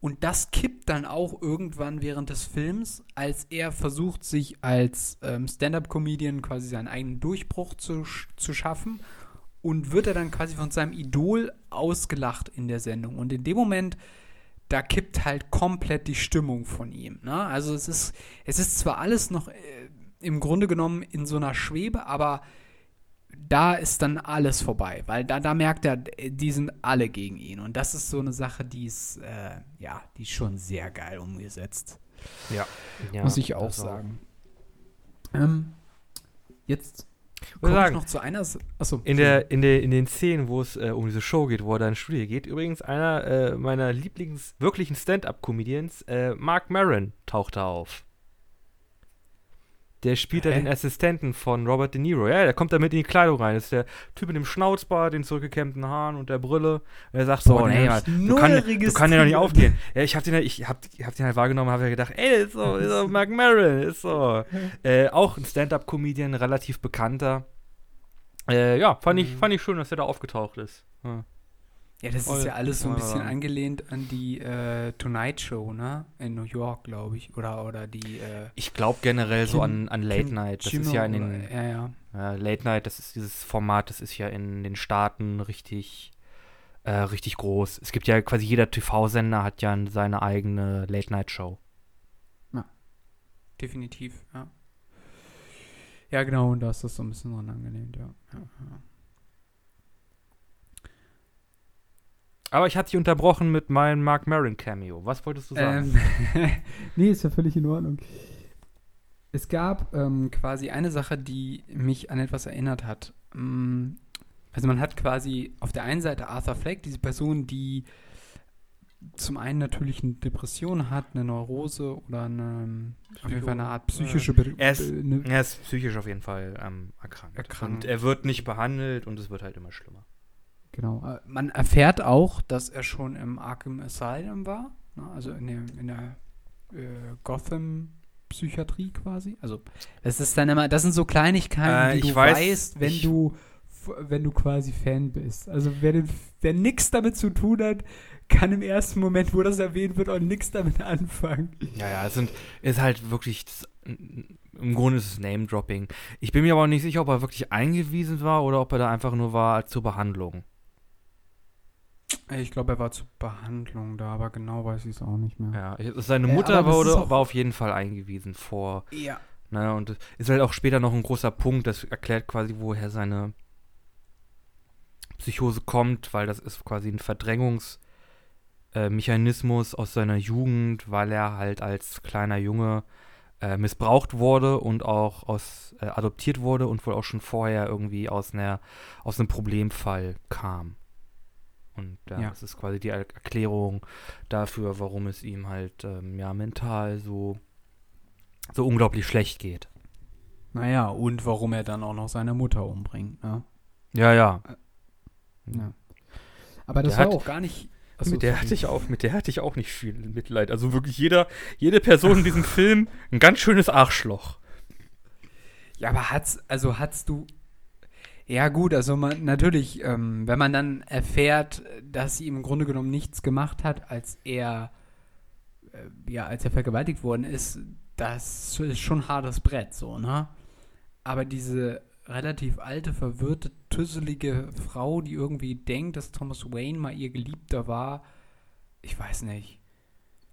und das kippt dann auch irgendwann während des Films, als er versucht, sich als ähm, Stand-up-Comedian quasi seinen eigenen Durchbruch zu, zu schaffen und wird er dann quasi von seinem Idol ausgelacht in der Sendung. Und in dem Moment, da kippt halt komplett die Stimmung von ihm. Ne? Also es ist, es ist zwar alles noch äh, im Grunde genommen in so einer Schwebe, aber da ist dann alles vorbei, weil da, da merkt er, die sind alle gegen ihn. Und das ist so eine Sache, die ist, äh, ja, die ist schon sehr geil umgesetzt. Ja. ja Muss ich auch sagen. Ähm, jetzt Komme sagen, noch zu einer. Achso. In, der, in, der, in den Szenen, wo es äh, um diese Show geht, wo er da in Studie geht, übrigens einer äh, meiner Lieblings wirklichen Stand-up-Comedians, äh, Mark Maron, taucht da auf. Der spielt da den Assistenten von Robert De Niro. Ja, der kommt da mit in die Kleidung rein. Das ist der Typ mit dem Schnauzbart, den zurückgekämmten Haaren und der Brille. Und er sagt so, Boah, nee, Mann, du, kann, du kann ja noch nicht aufgehen. Ja, ich hab den, ich hab, ich hab den halt wahrgenommen, habe ja gedacht, ey, ist so, ist so Mark Maron, ist so. [LAUGHS] Äh, auch ein Stand-Up-Comedian, relativ bekannter. Äh, ja, fand, ich, mhm. fand ich schön, dass er da aufgetaucht ist. Ja. Ja, das ist ja alles so ein bisschen angelehnt an die äh, Tonight Show, ne? In New York, glaube ich. Oder, oder die. Äh, ich glaube generell Kim, so an, an Late Kim, Night. Das Jimmo, ist ja in den. Ja, ja. Äh, Late Night, das ist dieses Format, das ist ja in den Staaten richtig, äh, richtig groß. Es gibt ja quasi jeder TV-Sender hat ja seine eigene Late Night Show. Ja. Definitiv, ja. Ja, genau, und da ist das so ein bisschen dran angelehnt, ja. ja, ja. Aber ich hatte dich unterbrochen mit meinem Mark Maron Cameo. Was wolltest du sagen? Ähm, [LAUGHS] nee, ist ja völlig in Ordnung. Es gab ähm, quasi eine Sache, die mich an etwas erinnert hat. Mm, Also man hat quasi auf der einen Seite Arthur Fleck, diese Person, die zum einen natürlich eine Depression hat, eine Neurose oder eine, auf jeden Fall eine Art psychische Be Er ist- er ist psychisch auf jeden Fall ähm, erkrankt. Erkrankt. Und er wird nicht behandelt und es wird halt immer schlimmer. Genau. Äh, Man erfährt auch, dass er schon im Arkham Asylum war, ne? also in der, in der äh, Gotham-Psychiatrie quasi. Also das ist dann immer, das sind so Kleinigkeiten, Äh, die du weiß, weißt, wenn du wenn du quasi Fan bist. Also wer, den, wer nichts damit zu tun hat, kann im ersten Moment, wo das erwähnt wird, auch nichts damit anfangen. Ja, ja, es sind, ist halt wirklich, das, im Grunde ist es Name-Dropping. Ich bin mir aber auch nicht sicher, ob er wirklich eingewiesen war oder ob er da einfach nur war zur Behandlung. Ich glaube, er war zur Behandlung da, aber genau weiß ich es auch nicht mehr. Ja, seine Äh, Mutter ist wurde, war auf jeden Fall eingewiesen vor, Ja. ne, und es ist halt auch später noch ein großer Punkt, das erklärt quasi, woher seine Psychose kommt, weil das ist quasi ein Verdrängungsmechanismus äh, aus seiner Jugend, weil er halt als kleiner Junge äh, missbraucht wurde und auch aus äh, adoptiert wurde und wohl auch schon vorher irgendwie aus einer aus einem Problemfall kam. Und ja, Ja. das ist quasi die Er- Erklärung dafür, warum es ihm halt ähm, ja mental so so unglaublich schlecht geht. Naja, und warum er dann auch noch seine Mutter umbringt, ne? Ja, ja. Ja. Aber das Der war hat- auch gar nicht. Achso, mit der sorry. hatte ich auch, mit der hatte ich auch nicht viel Mitleid. Also wirklich jeder, jede Person in diesem [LAUGHS] Film ein ganz schönes Arschloch. Ja, aber hat's, also hat's du. Ja, gut, also man, natürlich, ähm, wenn man dann erfährt, dass sie ihm im Grunde genommen nichts gemacht hat, als er, äh, ja, als er vergewaltigt worden ist, das ist schon hartes Brett, so, ne? Aber diese relativ alte, verwirrte, tüsselige Frau, die irgendwie denkt, dass Thomas Wayne mal ihr Geliebter war, ich weiß nicht.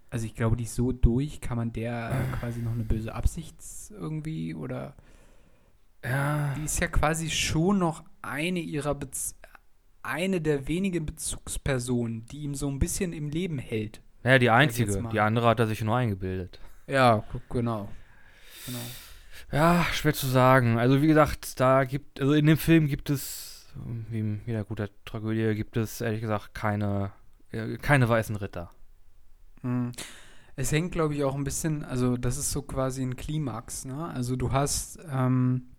Also ich glaube, die ist so durch, kann man der quasi noch eine böse Absicht irgendwie oder Ja. die ist ja quasi schon noch eine ihrer Bez eine der wenigen Bezugspersonen, die ihm so ein bisschen im Leben hält. Naja, die einzige. Die andere hat er sich nur eingebildet. Ja, genau. Genau. Ja, schwer zu sagen. Also wie gesagt, da gibt, also in dem Film gibt es, wie in jeder guter Tragödie, gibt es ehrlich gesagt keine, äh, keine weißen Ritter. Hm. Es hängt, glaube ich, auch ein bisschen, also das ist so quasi ein Klimax, ne? Also du hast, ähm,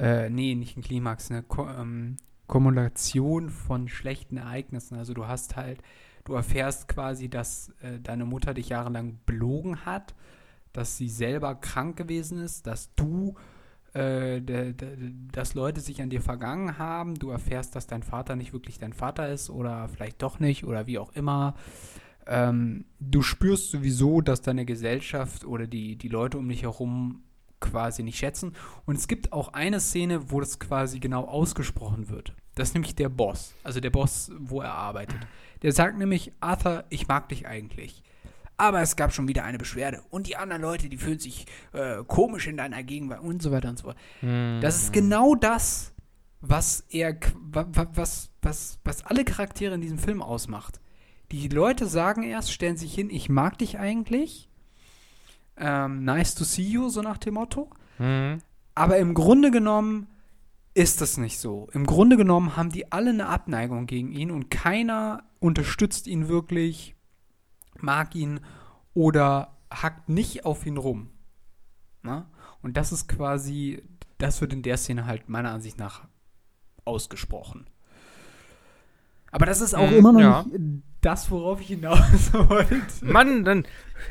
äh, nee, nicht ein Klimax, eine Ko ähm, Kumulation von schlechten Ereignissen. Also du hast halt, du erfährst quasi, dass äh, deine Mutter dich jahrelang belogen hat, dass sie selber krank gewesen ist, dass du, äh, dass Leute sich an dir vergangen haben. Du erfährst, dass dein Vater nicht wirklich dein Vater ist oder vielleicht doch nicht oder wie auch immer. Ähm, du spürst sowieso, dass deine Gesellschaft oder die, die Leute um dich herum quasi nicht schätzen. Und es gibt auch eine Szene, wo das quasi genau ausgesprochen wird. Das ist nämlich der Boss, also der Boss, wo er arbeitet. Der sagt nämlich, Arthur, ich mag dich eigentlich. Aber es gab schon wieder eine Beschwerde. Und die anderen Leute, die fühlen sich äh, komisch in deiner Gegenwart und so weiter und so fort. Das ist genau das, was er, was, was, was alle Charaktere in diesem Film ausmacht. Die Leute sagen erst, stellen sich hin, ich mag dich eigentlich. Ähm, nice to see you, so nach dem Motto. Mhm. Aber im Grunde genommen ist das nicht so. Im Grunde genommen haben die alle eine Abneigung gegen ihn und keiner unterstützt ihn wirklich, mag ihn oder hackt nicht auf ihn rum. Na? Und das ist quasi, das wird in der Szene halt meiner Ansicht nach ausgesprochen. Aber das ist auch Mhm, immer noch ja. nicht das, worauf ich hinaus [LAUGHS] wollte. Mann, dann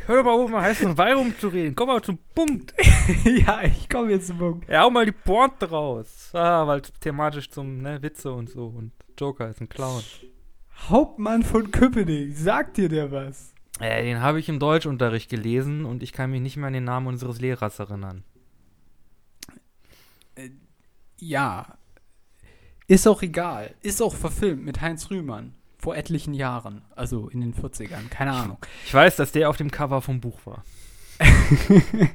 hör doch mal auf, mal heiß und Weih rumzureden. Komm mal zum Punkt. [LAUGHS] ja, ich komme jetzt zum Punkt. Ja, hau mal die Pointe raus. Ah, weil thematisch zum, ne, Witze und so. Und Joker ist ein Clown. Hauptmann von Köpenick, sagt dir der was? Äh, den habe ich im Deutschunterricht gelesen und ich kann mich nicht mehr an den Namen unseres Lehrers erinnern. Ja. Ist auch egal. Ist auch verfilmt mit Heinz Rühmann. Vor etlichen Jahren. Also in den 40ern. Keine Ahnung. Ich weiß, dass der auf dem Cover vom Buch war. [LAUGHS]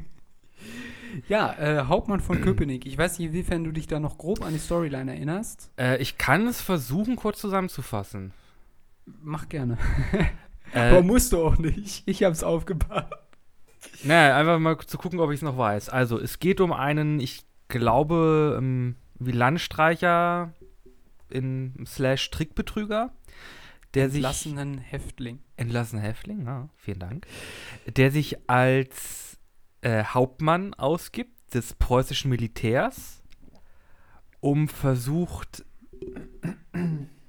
Ja, äh, Hauptmann von Köpenick. Ich weiß nicht, inwiefern du dich da noch grob an die Storyline erinnerst. Äh, ich kann es versuchen, kurz zusammenzufassen. Mach gerne. [LAUGHS] Äh, Aber musst du auch nicht. Ich hab's aufgepasst. naja, einfach mal zu gucken, ob ich es noch weiß. Also, es geht um einen, ich glaube, ähm, wie Landstreicher in slash Trickbetrüger, der sich Entlassenen Häftling. entlassene Häftling, ja, vielen Dank, der sich als äh, Hauptmann ausgibt des preußischen Militärs, um versucht,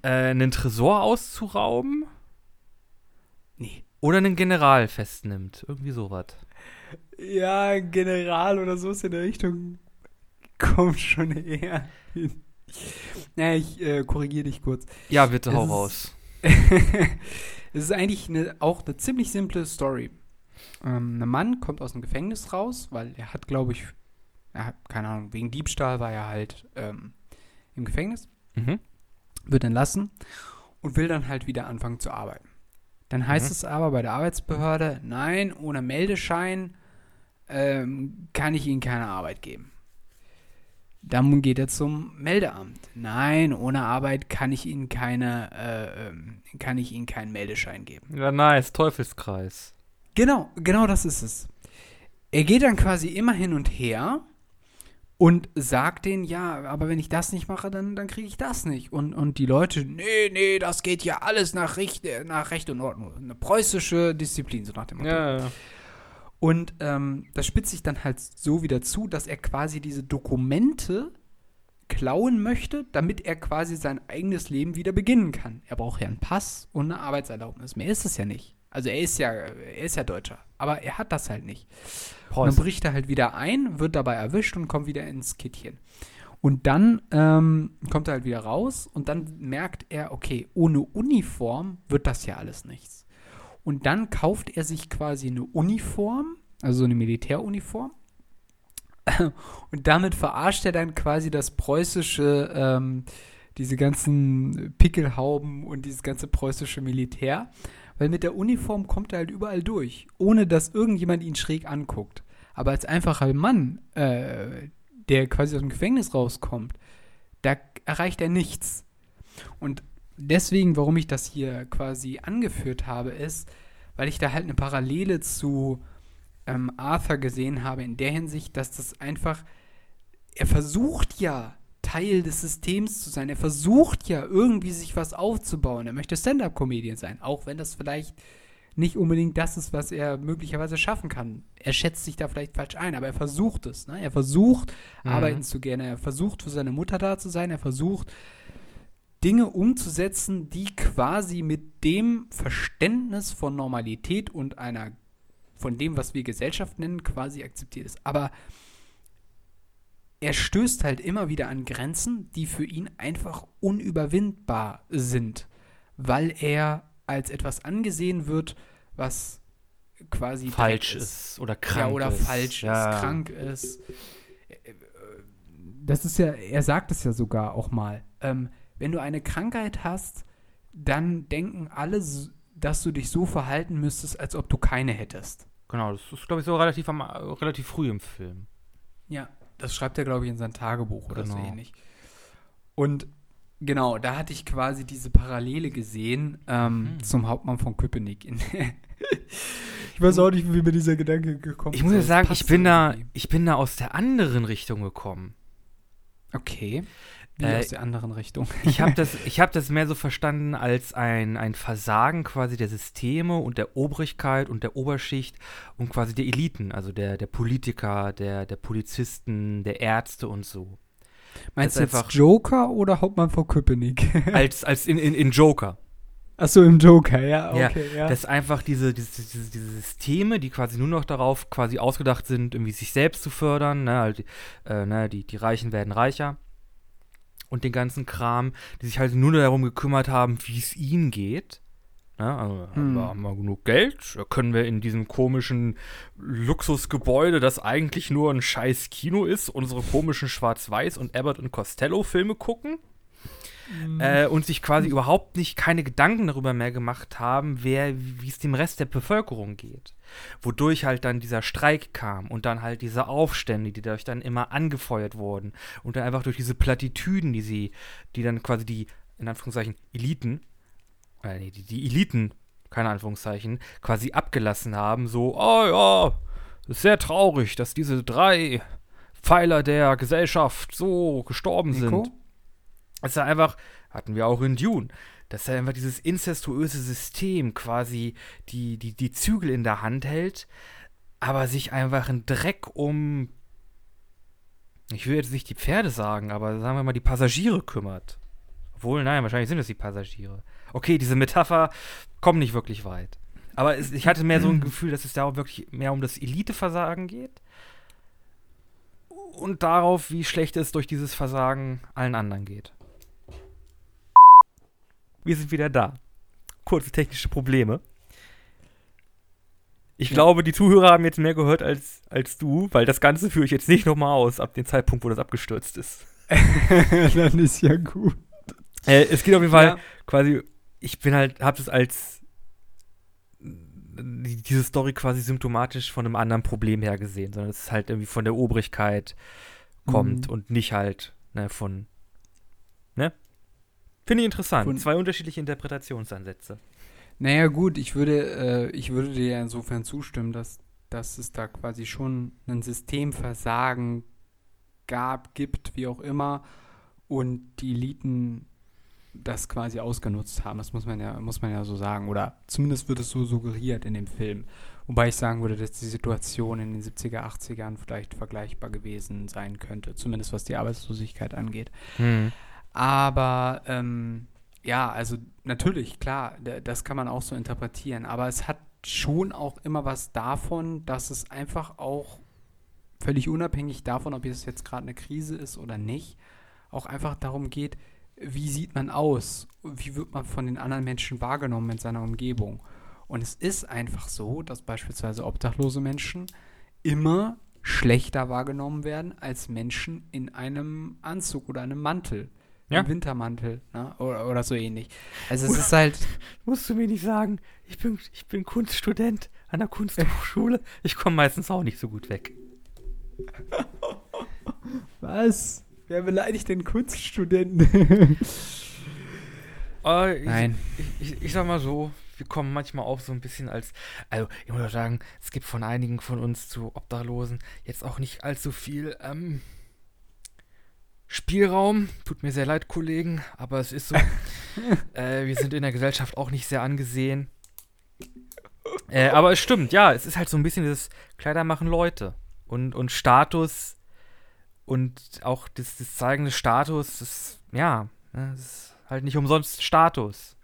äh, einen Tresor auszurauben Nee. oder einen General festnimmt. Irgendwie sowas. Ja, General oder so ist in der Richtung. Kommt schon eher hin. [LAUGHS] Naja, ich äh, korrigiere dich kurz. Ja, bitte hau Es ist- raus. [LAUGHS] es ist eigentlich eine, auch eine ziemlich simple Story. Ähm, ein Mann kommt aus dem Gefängnis raus, weil er hat, glaube ich, er hat, keine Ahnung, wegen Diebstahl war er halt ähm, im Gefängnis, Mhm. wird entlassen und will dann halt wieder anfangen zu arbeiten. Dann heißt Mhm. es aber bei der Arbeitsbehörde, nein, ohne Meldeschein ähm, kann ich Ihnen keine Arbeit geben. Dann geht er zum Meldeamt. Nein, ohne Arbeit kann ich Ihnen keine, äh, ähm, kann ich Ihnen keinen Meldeschein geben. Ja, nice. Teufelskreis. Genau, genau das ist es. Er geht dann quasi immer hin und her und sagt denen, ja, aber wenn ich das nicht mache, dann, dann kriege ich das nicht. Und, und die Leute, nee, nee, das geht ja alles nach Recht, nach Recht und Ordnung. Eine preußische Disziplin, so nach dem Motto. Ja, ja. Und ähm, das spitzt sich dann halt so wieder zu, dass er quasi diese Dokumente klauen möchte, damit er quasi sein eigenes Leben wieder beginnen kann. Er braucht ja einen Pass und eine Arbeitserlaubnis. Mehr ist es ja nicht. Also er ist ja, er ist ja Deutscher, aber er hat das halt nicht. Und dann bricht er halt wieder ein, wird dabei erwischt und kommt wieder ins Kittchen. Und dann ähm, kommt er halt wieder raus und dann merkt er, okay, ohne Uniform wird das ja alles nichts. Und dann kauft er sich quasi eine Uniform, also so eine Militäruniform. [LAUGHS] Und damit verarscht er dann quasi das preußische, ähm, diese ganzen Pickelhauben und dieses ganze preußische Militär. Weil mit der Uniform kommt er halt überall durch, ohne dass irgendjemand ihn schräg anguckt. Aber als einfacher Mann, äh, der quasi aus dem Gefängnis rauskommt, da erreicht er nichts. Und deswegen, warum ich das hier quasi angeführt habe, ist, weil ich da halt eine Parallele zu ähm, Arthur gesehen habe, in der Hinsicht, dass das einfach, er versucht ja, Teil des Systems zu sein. Er versucht ja irgendwie sich was aufzubauen. Er möchte Stand-up-Comedian sein, auch wenn das vielleicht nicht unbedingt das ist, was er möglicherweise schaffen kann. Er schätzt sich da vielleicht falsch ein, aber er versucht es. Ne? Er versucht, Mhm. arbeiten zu gehen. Er versucht, für seine Mutter da zu sein. Er versucht, Dinge umzusetzen, die quasi mit dem Verständnis von Normalität und einer, von dem, was wir Gesellschaft nennen, quasi akzeptiert ist. Aber er stößt halt immer wieder an Grenzen, die für ihn einfach unüberwindbar sind, weil er als etwas angesehen wird, was quasi Falsch ist. oder krank ja, oder ist. falsch Ja. ist, krank ist. Das ist ja, er sagt es ja sogar auch mal. Ähm, wenn du eine Krankheit hast, dann denken alle, dass du dich so verhalten müsstest, als ob du keine hättest. Genau, das ist, glaube ich, so relativ, am, relativ früh im Film. Ja, das schreibt er, glaube ich, in sein Tagebuch oder so Genau. ähnlich. Und genau, da hatte ich quasi diese Parallele gesehen ähm, Hm. zum Hauptmann von Köpenick. In [LAUGHS] ich weiß auch nicht, wie mir dieser Gedanke gekommen Ich ist. muss ja sagen, ich bin, da, ich bin da aus der anderen Richtung gekommen. Okay. Wie Äh, aus der anderen Richtung. [LAUGHS] Ich habe das, [LAUGHS] ich hab das mehr so verstanden als ein, ein Versagen quasi der Systeme und der Obrigkeit und der Oberschicht und quasi der Eliten, also der, der Politiker, der, der Polizisten, der Ärzte und so. Meinst du einfach- Joker oder Hauptmann von Köpenick? [LAUGHS] Als, als in, in, in Joker. Achso, im Joker, ja, Ja, okay, ja. dass einfach diese, diese, diese, diese Systeme, die quasi nur noch darauf quasi ausgedacht sind, irgendwie sich selbst zu fördern, ne, halt, äh, ne, die, die Reichen werden reicher und den ganzen Kram, die sich halt nur darum gekümmert haben, wie es ihnen geht. Ne, also haben, Hm. wir, haben wir genug Geld? Können wir in diesem komischen Luxusgebäude, das eigentlich nur ein scheiß Kino ist, unsere komischen Schwarz-Weiß und Abbott und Costello-Filme gucken? Mhm. äh, und sich quasi überhaupt nicht keine Gedanken darüber mehr gemacht haben, wer, wie es dem Rest der Bevölkerung geht. Wodurch halt dann dieser Streik kam und dann halt diese Aufstände, die dadurch dann immer angefeuert wurden und dann einfach durch diese Plattitüden, die sie, die dann quasi die, in Anführungszeichen, Eliten, äh, nee, die, die Eliten, keine Anführungszeichen, quasi abgelassen haben, so, oh ja, ist sehr traurig, dass diese drei Pfeiler der Gesellschaft so gestorben Nico? sind. Es ist einfach, hatten wir auch in Dune, dass er einfach dieses incestuöse System quasi die, die, die Zügel in der Hand hält, aber sich einfach einen Dreck um, ich will jetzt nicht die Pferde sagen, aber sagen wir mal die Passagiere kümmert. Obwohl, nein, wahrscheinlich sind es die Passagiere. Okay, diese Metapher kommt nicht wirklich weit. Aber es, ich hatte mehr so ein [CLEARS THROAT] Gefühl, dass es da wirklich mehr um das Eliteversagen geht. Und darauf, wie schlecht es durch dieses Versagen allen anderen geht. Wir sind wieder da. Kurze technische Probleme. Ich ja. glaube, die Zuhörer haben jetzt mehr gehört als, als du, weil das Ganze führe ich jetzt nicht nochmal aus, ab dem Zeitpunkt, wo das abgestürzt ist. [LAUGHS] Dann ist ja gut. Äh, es geht auf jeden Fall ja. quasi, ich bin halt, hab das als diese Story quasi symptomatisch von einem anderen Problem her gesehen, sondern es ist halt irgendwie von der Obrigkeit kommt mhm. und nicht halt ne, von? Finde ich interessant. Von Zwei unterschiedliche Interpretationsansätze. Naja, gut, ich würde, äh, ich würde dir insofern zustimmen, dass, dass es da quasi schon ein Systemversagen gab, gibt, wie auch immer, und die Eliten das quasi ausgenutzt haben. Das muss man ja, muss man ja so sagen. Oder zumindest wird es so suggeriert in dem Film. Wobei ich sagen würde, dass die Situation in den 70er, 80ern vielleicht vergleichbar gewesen sein könnte. Zumindest was die Arbeitslosigkeit angeht. Mhm. Aber ähm, ja, also natürlich, klar, das kann man auch so interpretieren. Aber es hat schon auch immer was davon, dass es einfach auch völlig unabhängig davon, ob es jetzt gerade eine Krise ist oder nicht, auch einfach darum geht, wie sieht man aus? Wie wird man von den anderen Menschen wahrgenommen in seiner Umgebung? Und es ist einfach so, dass beispielsweise obdachlose Menschen immer schlechter wahrgenommen werden als Menschen in einem Anzug oder einem Mantel. Ja? Im Wintermantel ne? oder, oder so ähnlich. Also es ist halt. [LAUGHS] Musst du mir nicht sagen, ich bin, ich bin Kunststudent an der Kunsthochschule. Ich komme meistens auch nicht so gut weg. [LAUGHS] Was? Wer beleidigt den Kunststudenten? uh, [LAUGHS] ich, Nein. Ich, ich, ich, sag mal so, wir kommen manchmal auch so ein bisschen als, also ich muss auch sagen, es gibt von einigen von uns zu Obdachlosen jetzt auch nicht allzu viel ähm, Spielraum. Tut mir sehr leid, Kollegen, aber es ist so. [LAUGHS] äh, wir sind in der Gesellschaft auch nicht sehr angesehen. Äh, aber es stimmt, ja, es ist halt so ein bisschen dieses Kleider machen Leute. Und, und Status und auch das, das Zeigen des Status, das, ja, ne, das ist halt nicht umsonst Status.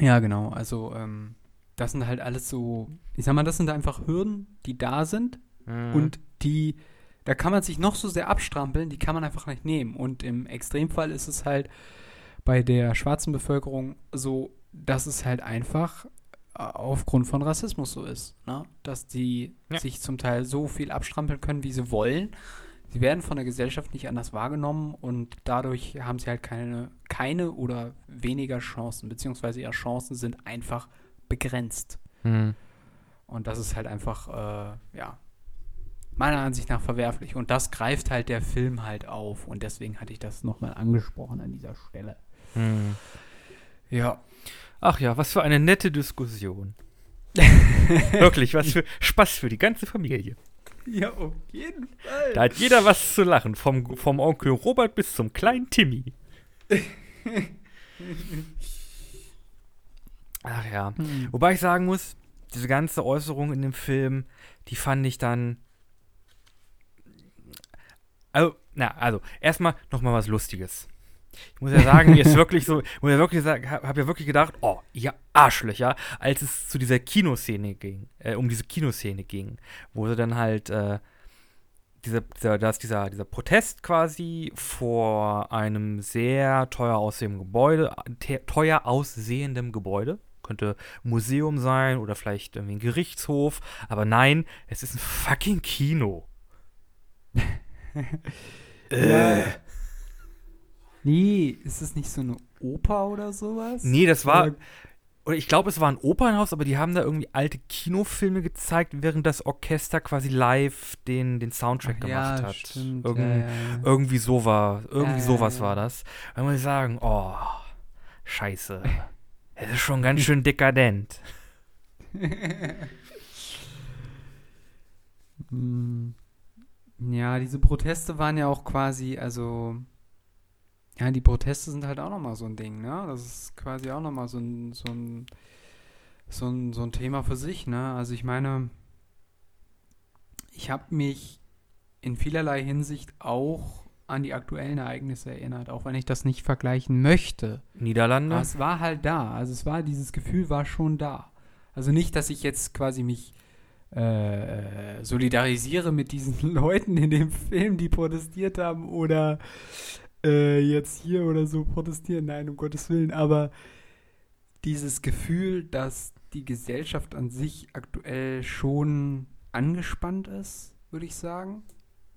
Ja, genau. Also, ähm, das sind halt alles so, ich sag mal, das sind einfach Hürden, die da sind mhm. und die, da kann man sich noch so sehr abstrampeln, die kann man einfach nicht nehmen. Und im Extremfall ist es halt bei der schwarzen Bevölkerung so, dass es halt einfach aufgrund von Rassismus so ist, ne? dass die ja. sich zum Teil so viel abstrampeln können, wie sie wollen. Sie werden von der Gesellschaft nicht anders wahrgenommen und dadurch haben sie halt keine, keine oder weniger Chancen, beziehungsweise ihre Chancen sind einfach begrenzt. Mhm. Und das ist halt einfach, äh, ja, meiner Ansicht nach verwerflich. Und das greift halt der Film halt auf. Und deswegen hatte ich das nochmal angesprochen an dieser Stelle. Mhm. Ja. Ach ja, was für eine nette Diskussion. [LAUGHS] Wirklich, was für Spaß für die ganze Familie. Ja, auf jeden Fall. Da hat jeder was zu lachen, vom, vom Onkel Robert bis zum kleinen Timmy. [LAUGHS] Ach ja. Hm. Wobei ich sagen muss, diese ganze Äußerung in dem Film, die fand ich dann. Also, na, also, erstmal nochmal was Lustiges. Ich muss ja sagen, ist [LAUGHS] wirklich so, muss ja wirklich sagen, habe ja wirklich gedacht, oh, ihr Arschlöcher, als es zu dieser Kinoszene ging, äh, um diese Kinoszene ging, wo sie dann halt, äh, dieser, dieser, dass dieser, dieser Protest quasi vor einem sehr teuer aussehenden Gebäude, teuer aussehendem Gebäude, könnte Museum sein oder vielleicht irgendwie ein Gerichtshof, aber nein, es ist ein fucking Kino. [LAUGHS] äh. Nee, ist es nicht so eine Oper oder sowas? Nee, das war. Oder- Oder ich glaube, es war ein Opernhaus, aber die haben da irgendwie alte Kinofilme gezeigt, während das Orchester quasi live den, den Soundtrack Ach gemacht ja, hat. Stimmt, Irgend, ja. Irgendwie so war, irgendwie ja, sowas war das. Da muss ich sagen, oh, scheiße. [LAUGHS] Es ist schon ganz schön dekadent. Mm, [LAUGHS] Ja, diese Proteste waren ja auch quasi, also, ja, die Proteste sind halt auch nochmal so ein Ding, ne? Das ist quasi auch nochmal so ein, so ein, so ein, so ein Thema für sich, ne? Also ich meine, ich habe mich in vielerlei Hinsicht auch an die aktuellen Ereignisse erinnert, auch wenn ich das nicht vergleichen möchte. Niederlande? Aber es war halt da. Also es war, dieses Gefühl war schon da. Also nicht, dass ich jetzt quasi mich äh, solidarisiere mit diesen [LAUGHS] Leuten in dem Film, die protestiert haben oder äh, jetzt hier oder so protestieren. Nein, um Gottes Willen. Aber dieses Gefühl, dass die Gesellschaft an sich aktuell schon angespannt ist, würde ich sagen.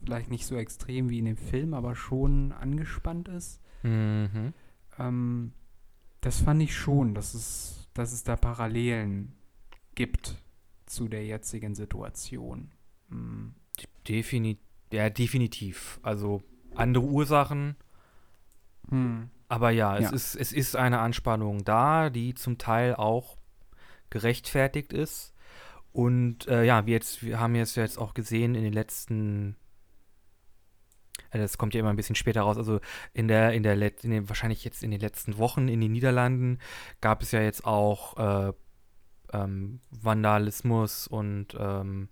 Vielleicht nicht so extrem wie in dem Film, aber schon angespannt ist. Mhm. Ähm, das fand ich schon, dass es, dass es da Parallelen gibt zu der jetzigen Situation. Mm, Defini ja, definitiv. Also andere Ursachen, hm, aber ja, es, Ja. Ist, es ist eine Anspannung da, die zum Teil auch gerechtfertigt ist. Und äh, ja, wir, jetzt, wir haben ja jetzt auch gesehen in den letzten, äh, das kommt ja immer ein bisschen später raus, also in der, in der, Let in den, wahrscheinlich jetzt in den letzten Wochen in den Niederlanden gab es ja jetzt auch äh, ähm, Vandalismus und ähm,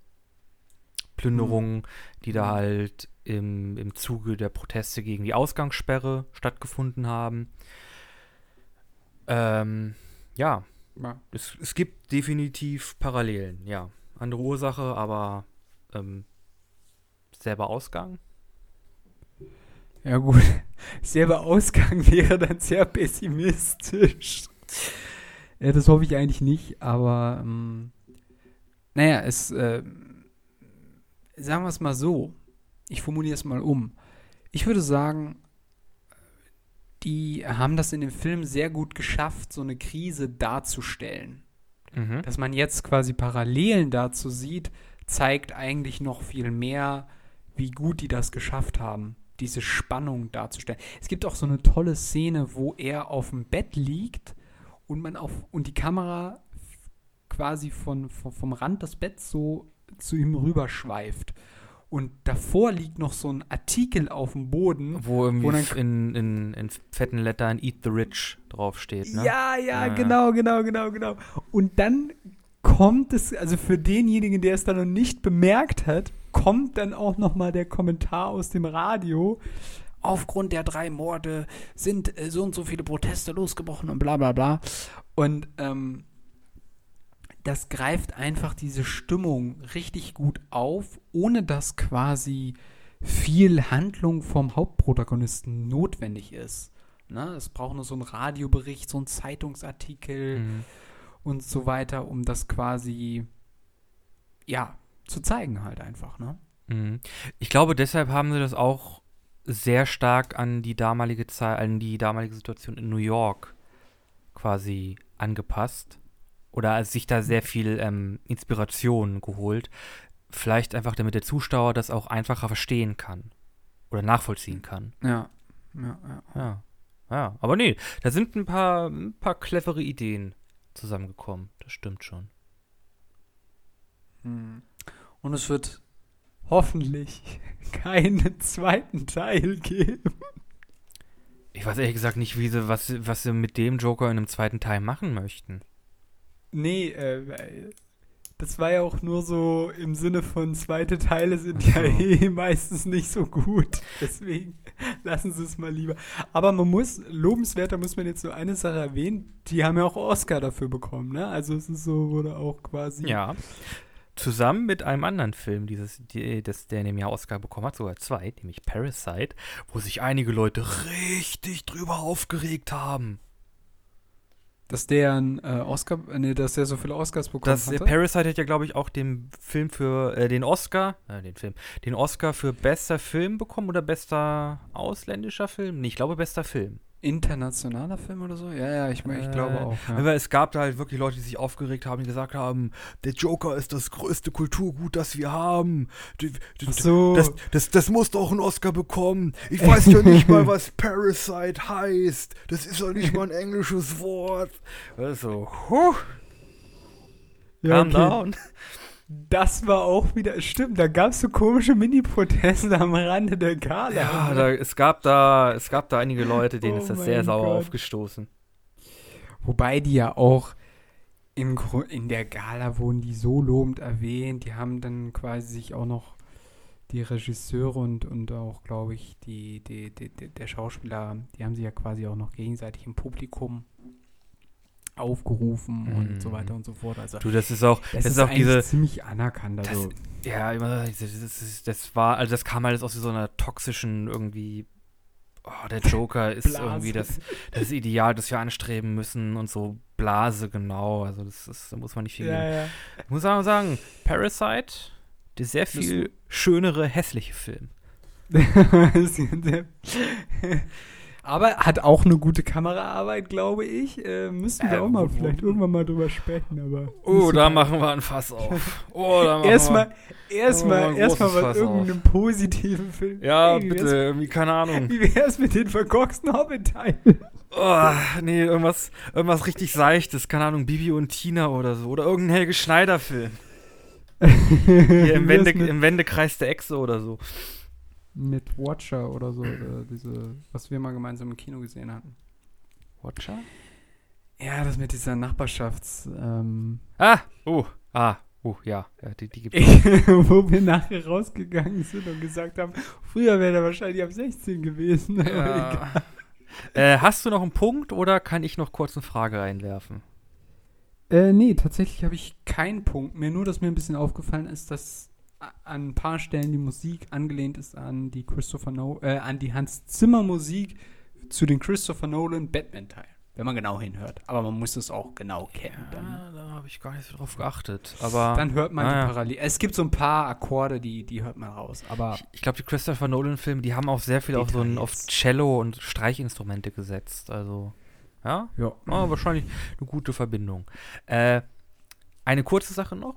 Plünderungen, die da Mhm. halt im, im Zuge der Proteste gegen die Ausgangssperre stattgefunden haben. Ähm, ja, ja. es, es gibt definitiv Parallelen, ja. Andere Ursache, aber ähm, selber Ausgang. ja, gut. [LAUGHS] Selber Ausgang [LAUGHS] wäre dann sehr pessimistisch. Ja, das hoffe ich eigentlich nicht, aber ähm, naja, es, äh, sagen wir es mal so. Ich formuliere es mal um. Ich würde sagen, die haben das in dem Film sehr gut geschafft, so eine Krise darzustellen. Mhm. Dass man jetzt quasi Parallelen dazu sieht, zeigt eigentlich noch viel mehr, wie gut die das geschafft haben, diese Spannung darzustellen. Es gibt auch so eine tolle Szene, wo er auf dem Bett liegt und man auf und die Kamera quasi von, von, vom Rand des Betts so zu ihm rüberschweift. Und davor liegt noch so ein Artikel auf dem Boden, Wo irgendwie Wo dann- in, in, in fetten Lettern Eat the Rich draufsteht, ne? Ja, ja, Ja. genau, genau, genau, genau. Und dann kommt es, also für denjenigen, der es dann noch nicht bemerkt hat, kommt dann auch noch mal der Kommentar aus dem Radio. Aufgrund der drei Morde sind äh, so und so viele Proteste losgebrochen und bla bla bla. Und ähm, das greift einfach diese Stimmung richtig gut auf, ohne dass quasi viel Handlung vom Hauptprotagonisten notwendig ist. Ne? Es braucht nur so einen Radiobericht, so einen Zeitungsartikel Mhm. und so weiter, um das quasi, ja, zu zeigen halt einfach, ne? Mhm. Ich glaube, deshalb haben sie das auch sehr stark an die damalige Zeit, an die damalige Situation in New York quasi angepasst. Oder sich da sehr viel ähm, Inspiration geholt. Vielleicht einfach, damit der Zuschauer das auch einfacher verstehen kann. Oder nachvollziehen kann. Ja. Ja, ja. Ja. Ja. Aber nee, da sind ein paar, ein paar clevere Ideen zusammengekommen. Das stimmt schon. Hm. Und es wird hoffentlich [LAUGHS] keinen zweiten Teil geben. Ich weiß ehrlich gesagt nicht, wie sie, was, sie- was sie mit dem Joker in einem zweiten Teil machen möchten. Nee, äh, weil das war ja auch nur so im Sinne von zweite Teile sind ja so. eh [LAUGHS] meistens nicht so gut. Deswegen [LAUGHS] lassen Sie es mal lieber. Aber man muss, lobenswerter muss man jetzt nur eine Sache erwähnen, die haben ja auch Oscar dafür bekommen, ne? Also es ist so, wurde auch quasi. Ja. Zusammen mit einem anderen Film, dieses, die, das, der in dem Jahr Oscar bekommen hat, sogar zwei, nämlich Parasite, wo sich einige Leute richtig drüber aufgeregt haben. Dass der ein äh, Oscar, nee, dass der so viele Oscars bekommen Das, hatte. Parasite hat ja, glaube ich, auch den Film für, äh, den Oscar, äh, den Film, den Oscar für bester Film bekommen oder bester ausländischer Film? Nee, ich glaube, bester Film. Internationaler Film oder so? Ja, ja, ich, ich glaube Äh, auch. Ja. Aber es gab da halt wirklich Leute, die sich aufgeregt haben, die gesagt haben, der Joker ist das größte Kulturgut, das wir haben. So. Das, das, das muss doch einen Oscar bekommen. Ich weiß ja nicht mal, was [LAUGHS] Parasite heißt. Das ist doch nicht mal ein englisches Wort. Also, huh, ja, calm okay. down. Das war auch wieder, stimmt, da gab es so komische Mini-Proteste am Rande der Gala. Ja, da, es, gab da, es gab da einige Leute, denen Oh ist das sehr sauer Gott. aufgestoßen. Wobei die ja auch im in der Gala wurden die so lobend erwähnt. Die haben dann quasi sich auch noch die Regisseure und, und auch, glaube ich, die, die, die, die, der Schauspieler, die haben sich ja quasi auch noch gegenseitig im Publikum aufgerufen und so Mhm. weiter und so fort. Also Du, das ist auch, das, das ist, auch diese, ziemlich anerkannt. Das- Also, Ja, immer, das, das, das war, also das kam alles aus so einer toxischen irgendwie. Oh, der Joker [LAUGHS] ist irgendwie das, das Ideal, das wir anstreben müssen und so Blase, genau. Also das ist, da muss man nicht viel ja, ja. Ich muss aber sagen, Parasite, der sehr viel schönere, hässliche Film. [LAUGHS] Aber hat auch eine gute Kameraarbeit, glaube ich. Äh, müssen wir Äh, auch mal wo- wo- vielleicht irgendwann mal drüber sprechen. Aber Oh, da wir- machen wir ein Fass auf. Oh, da machen Erstmal, Oh, erstmal, erstmal was irgendeinem positiven Film. wir. Ja, Ey, bitte, irgendwie, keine Ahnung. Wie wär's mit den verkorksten Hobbit-Teilen? Oh, nee, irgendwas, irgendwas richtig Seichtes. Keine Ahnung, Bibi und Tina oder so. Oder irgendein Helge Schneider-Film. [LAUGHS] Hier im, Wende, im Wendekreis der Echse oder so. Mit Watcher oder so, oder diese, was wir mal gemeinsam im Kino gesehen hatten. Watcher? Ja, das mit dieser Nachbarschafts, ähm, Ah, oh, ah, oh, ja, ja die, die gibt's. [LAUGHS] wo wir nachher rausgegangen sind und gesagt haben, früher wäre der wahrscheinlich ab 16 gewesen. aber egal. Ja. äh, hast du noch einen Punkt oder kann ich noch kurz eine Frage reinwerfen? Äh, nee, tatsächlich habe ich keinen Punkt mehr. Nur, dass mir ein bisschen aufgefallen ist, dass an ein paar Stellen die Musik angelehnt ist an die Christopher no äh, an die Hans Zimmer Musik zu den Christopher Nolan Batman Teilen. Wenn man genau hinhört. Aber man muss es auch genau kennen. Dann, Ja, da habe ich gar nicht so drauf geachtet. Aber dann hört man Ah, die. Parallel. Es gibt so ein paar Akkorde, die, die hört man raus. Aber ich, ich glaube, die Christopher Nolan-Filme, die haben auch sehr viel auf so ein, auf. Cello und Streichinstrumente gesetzt. Also, ja, ja. Ah, wahrscheinlich eine gute Verbindung. Äh, eine kurze Sache noch.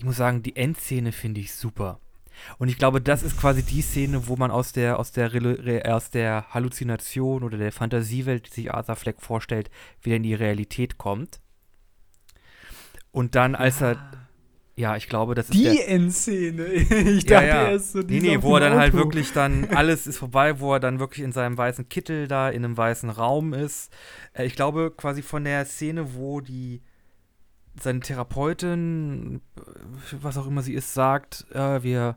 Ich muss sagen, die Endszene finde ich super. Und ich glaube, das ist quasi die Szene, wo man aus der, aus der, Re aus der Halluzination oder der Fantasiewelt, die sich Arthur Fleck vorstellt, wieder in die Realität kommt. Und dann, als er, ja, ich glaube, das ist Die der, Endszene. [LAUGHS] Ich Ja, dachte ja. erst so, Nee, nee, wo er dann halt Auto. wirklich dann, [LAUGHS] alles ist vorbei, wo er dann wirklich in seinem weißen Kittel da in einem weißen Raum ist. Äh, ich glaube quasi von der Szene, wo die seine Therapeutin, was auch immer sie ist, sagt, äh, wir,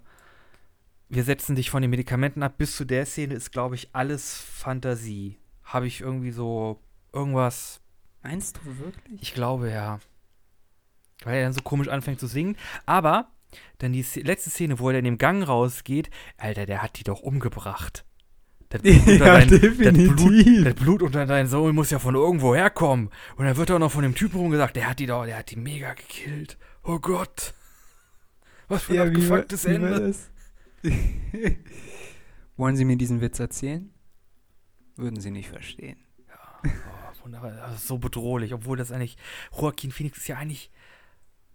wir setzen dich von den Medikamenten ab, bis zu der Szene ist, glaube ich, alles Fantasie. Habe ich irgendwie so irgendwas, Meinst du wirklich? ich glaube ja. Weil er dann so komisch anfängt zu singen. Aber dann die letzte Szene, wo er in dem Gang rausgeht, Alter, der hat die doch umgebracht. Das Blut, unter [LAUGHS] Ja, dein, das. Blut, das Blut unter deinen Sohn muss ja von irgendwo herkommen. Und dann wird auch noch von dem Typen rumgesagt, der hat die doch, der hat die mega gekillt. Oh Gott. Was für ein Ja, abgefucktes wie war Ende. das? [LAUGHS] Wollen Sie mir diesen Witz erzählen? Würden Sie nicht verstehen. Oh, wunderbar. Das ist so bedrohlich, obwohl das eigentlich, Joaquin Phoenix ist ja eigentlich,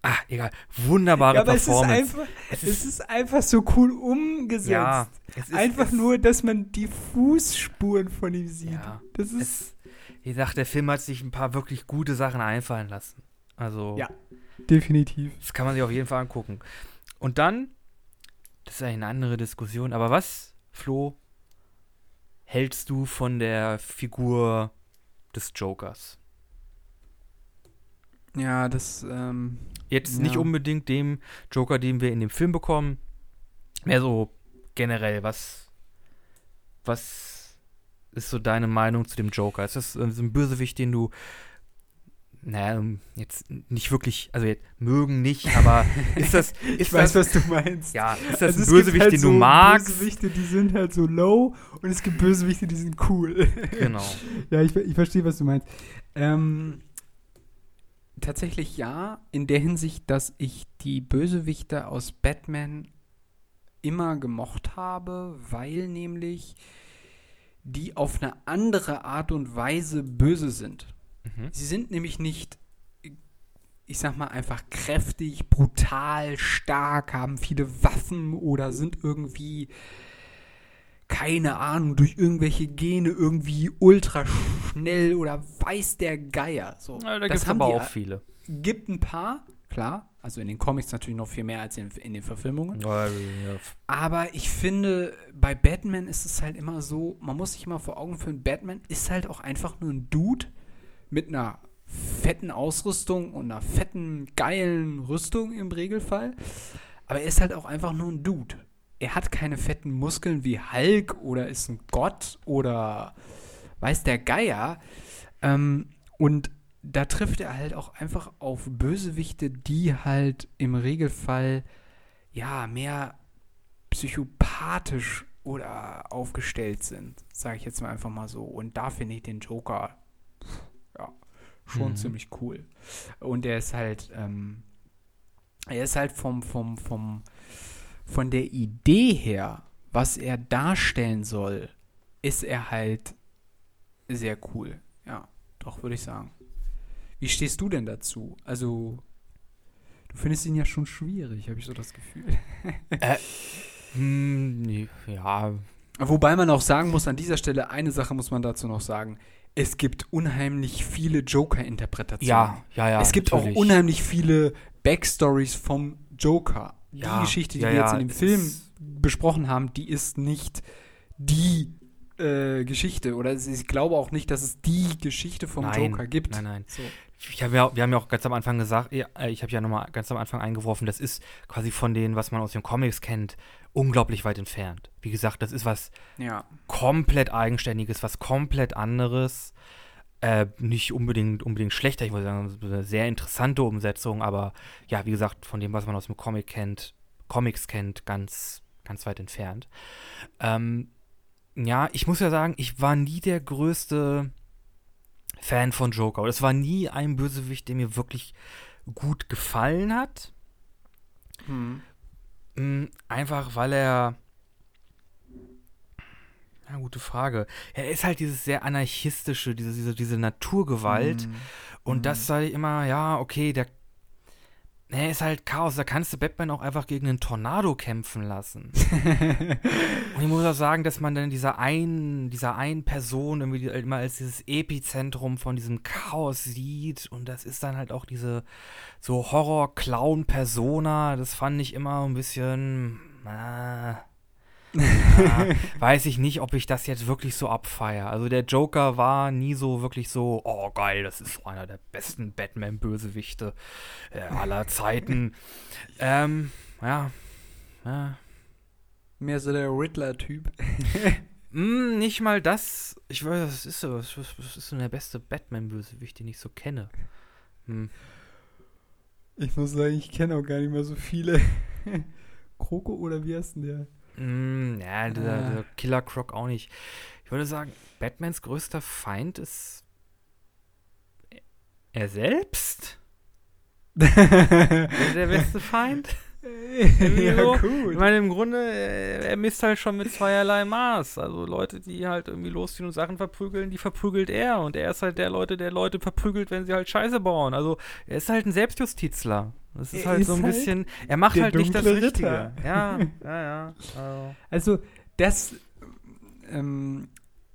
ah, egal, wunderbare Ja, aber es ist, Performance. einfach, Es es ist einfach so cool umgesetzt. ja, es ist, einfach es, nur, dass man die Fußspuren von ihm sieht. Ja, das ist. es, wie gesagt, der Film hat sich ein paar wirklich gute Sachen einfallen lassen. Also, Ja. definitiv. das kann man sich auf jeden Fall angucken. Und dann, das ist eigentlich eine andere Diskussion, aber was, Flo, hältst du von der Figur des Jokers? Ja, das. Ähm, Jetzt nicht Ja. unbedingt dem Joker, den wir in dem Film bekommen, mehr so generell, was, was ist so deine Meinung zu dem Joker? Ist das äh, so ein Bösewicht, den du, naja, ähm, jetzt nicht wirklich, also jetzt mögen nicht, aber [LAUGHS] ist das, ist ich weiß, das, was du meinst. ja, ist das Also ein es Bösewicht, gibt halt den so du magst? Bösewichte, die sind halt so low und es gibt Bösewichte, die sind cool. Genau. [LAUGHS] Ja, ich, ich verstehe, was du meinst. Ähm, tatsächlich ja, in der Hinsicht, dass ich die Bösewichte aus Batman immer gemocht habe, weil nämlich die auf eine andere Art und Weise böse sind. Mhm. Sie sind nämlich nicht, ich sag mal, einfach kräftig, brutal, stark, haben viele Waffen oder sind irgendwie, keine Ahnung, durch irgendwelche Gene irgendwie ultra schnell oder weiß der Geier. So, Ja, da das gibt es haben aber auch viele. Gibt ein paar, klar. Also in den Comics natürlich noch viel mehr als in, in den Verfilmungen. Ja, ja, Aber ich finde, bei Batman ist es halt immer so, man muss sich immer vor Augen führen, Batman ist halt auch einfach nur ein Dude mit einer fetten Ausrüstung und einer fetten, geilen Rüstung im Regelfall. Aber er ist halt auch einfach nur ein Dude. Er hat keine fetten Muskeln wie Hulk oder ist ein Gott oder weiß der Geier. Ähm, und da trifft er halt auch einfach auf Bösewichte, die halt im Regelfall ja mehr psychopathisch oder aufgestellt sind, sage ich jetzt mal einfach mal so. Und da finde ich den Joker ja schon Mhm. ziemlich cool. Und er ist halt, ähm, er ist halt vom, vom, vom, von der Idee her, was er darstellen soll, ist er halt sehr cool. Ja, doch, würde ich sagen. Wie stehst du denn dazu? Also, du findest ihn ja schon schwierig, habe ich so das Gefühl. [LAUGHS] Hm, nee, ja, Wobei man auch sagen muss, an dieser Stelle, eine Sache muss man dazu noch sagen. Es gibt unheimlich viele Joker-Interpretationen. ja, ja, ja. es gibt natürlich. auch unheimlich viele Backstories vom Joker. Die Ja, Geschichte, die ja, wir jetzt in dem Film besprochen haben, die ist nicht die äh, Geschichte. Oder ich glaube auch nicht, dass es die Geschichte vom Nein, Joker gibt. Nein, nein. So. Hab ja, wir haben ja auch ganz am Anfang gesagt, ja, äh, ich habe ja nochmal ganz am Anfang eingeworfen, das ist quasi von denen, was man aus den Comics kennt, unglaublich weit entfernt. Wie gesagt, das ist was Ja. komplett Eigenständiges, was komplett anderes. Äh, nicht unbedingt, unbedingt schlechter, ich würde sagen, eine sehr interessante Umsetzung, aber ja, wie gesagt, von dem, was man aus dem Comic kennt, Comics kennt, ganz, ganz weit entfernt. Ähm, ja, ich muss ja sagen, ich war nie der größte Fan von Joker. Es war nie ein Bösewicht, der mir wirklich gut gefallen hat. Hm. Mm, Einfach weil er. Ja, gute Frage. Er ist halt dieses sehr anarchistische, diese, diese, diese Naturgewalt. Hm. Und Mhm. das sei immer, ja, okay, der. Er ist halt Chaos. Da kannst du Batman auch einfach gegen einen Tornado kämpfen lassen. [LAUGHS] Und ich muss auch sagen, dass man dann dieser einen, dieser einen Person irgendwie die- immer als dieses Epizentrum von diesem Chaos sieht. Und das ist dann halt auch diese so Horror-Clown-Persona. Das fand ich immer ein bisschen. Äh, ja, weiß ich nicht, ob ich das jetzt wirklich so abfeiere. Also der Joker war nie so wirklich so, oh geil, das ist einer der besten Batman-Bösewichte äh, aller Zeiten. [LAUGHS] ähm, ja, ja. Mehr so der Riddler-Typ. [LAUGHS] Hm, nicht mal das. Ich weiß, was ist so, was ist so der beste Batman-Bösewicht, den ich so kenne? Hm. Ich muss sagen, ich kenne auch gar nicht mehr so viele. [LAUGHS] Kroko oder wie heißt denn der? Mm, ja, dieser, Ah. dieser Killer Croc auch nicht. Ich würde sagen, Batmans größter Feind ist er selbst? [LAUGHS] Er der beste Feind? [LAUGHS] ja, so. Ich gut. meine, im Grunde, äh, er misst halt schon mit zweierlei Maß. Also Leute, die halt irgendwie losziehen und Sachen verprügeln, die verprügelt er. Und er ist halt der Leute, der Leute verprügelt, wenn sie halt Scheiße bauen. Also er ist halt ein Selbstjustizler. Das ist Er halt ist so ein halt bisschen, er macht halt nicht das Richtige. Ritter. Ja, ja, ja. Also. Also, das, ähm,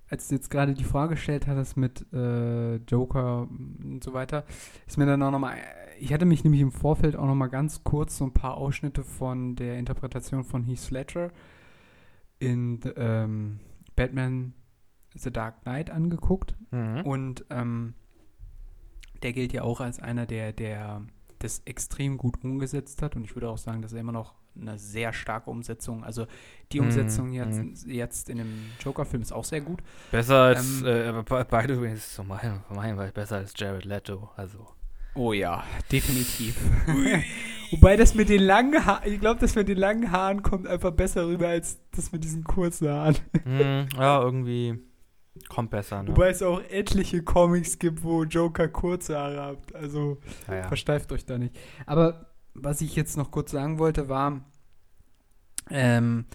als du jetzt gerade die Frage gestellt hattest mit äh, Joker und so weiter, ist mir dann auch nochmal, ich hatte mich nämlich im Vorfeld auch nochmal ganz kurz so ein paar Ausschnitte von der Interpretation von Heath Ledger in the, ähm, Batman The Dark Knight angeguckt. Mhm. Und ähm, der gilt ja auch als einer, der, der das extrem gut umgesetzt hat. Und ich würde auch sagen, dass er immer noch eine sehr starke Umsetzung, also die Mhm, Umsetzung jetzt, mhm. jetzt in dem Joker-Film ist auch sehr gut. Besser als, Ähm, äh, by, by the way, ist so mein, mein Fall besser als Jared Leto. Also. Oh ja, definitiv. [LAUGHS] Wobei das mit den langen Haaren, ich glaube, das mit den langen Haaren kommt einfach besser rüber als das mit diesen kurzen Haaren. hm, ja, irgendwie. Kommt besser, ne? Wobei es auch etliche Comics gibt, wo Joker kurze Haare hat. Also Ja, ja. versteift euch da nicht. Aber was ich jetzt noch kurz sagen wollte, war, ähm,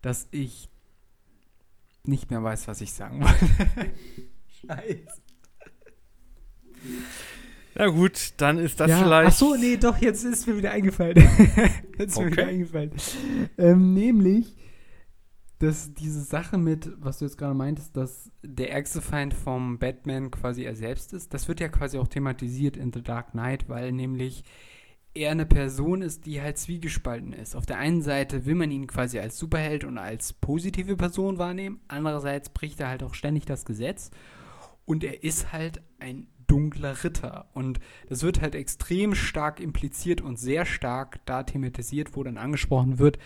dass ich nicht mehr weiß, was ich sagen wollte. [LAUGHS] Scheiße. Na gut, dann ist das ja, vielleicht. Ach so, nee, doch, jetzt ist mir wieder eingefallen. [LAUGHS] jetzt ist mir wieder Okay. eingefallen. Ähm, nämlich, dass diese Sache mit, was du jetzt gerade meintest, dass der ärgste Feind vom Batman quasi er selbst ist, das wird ja quasi auch thematisiert in The Dark Knight, weil nämlich er eine Person ist, die halt zwiegespalten ist. Auf der einen Seite will man ihn quasi als Superheld und als positive Person wahrnehmen, andererseits bricht er halt auch ständig das Gesetz und er ist halt ein dunkler Ritter. Und das wird halt extrem stark impliziert und sehr stark da thematisiert, wo dann angesprochen wird,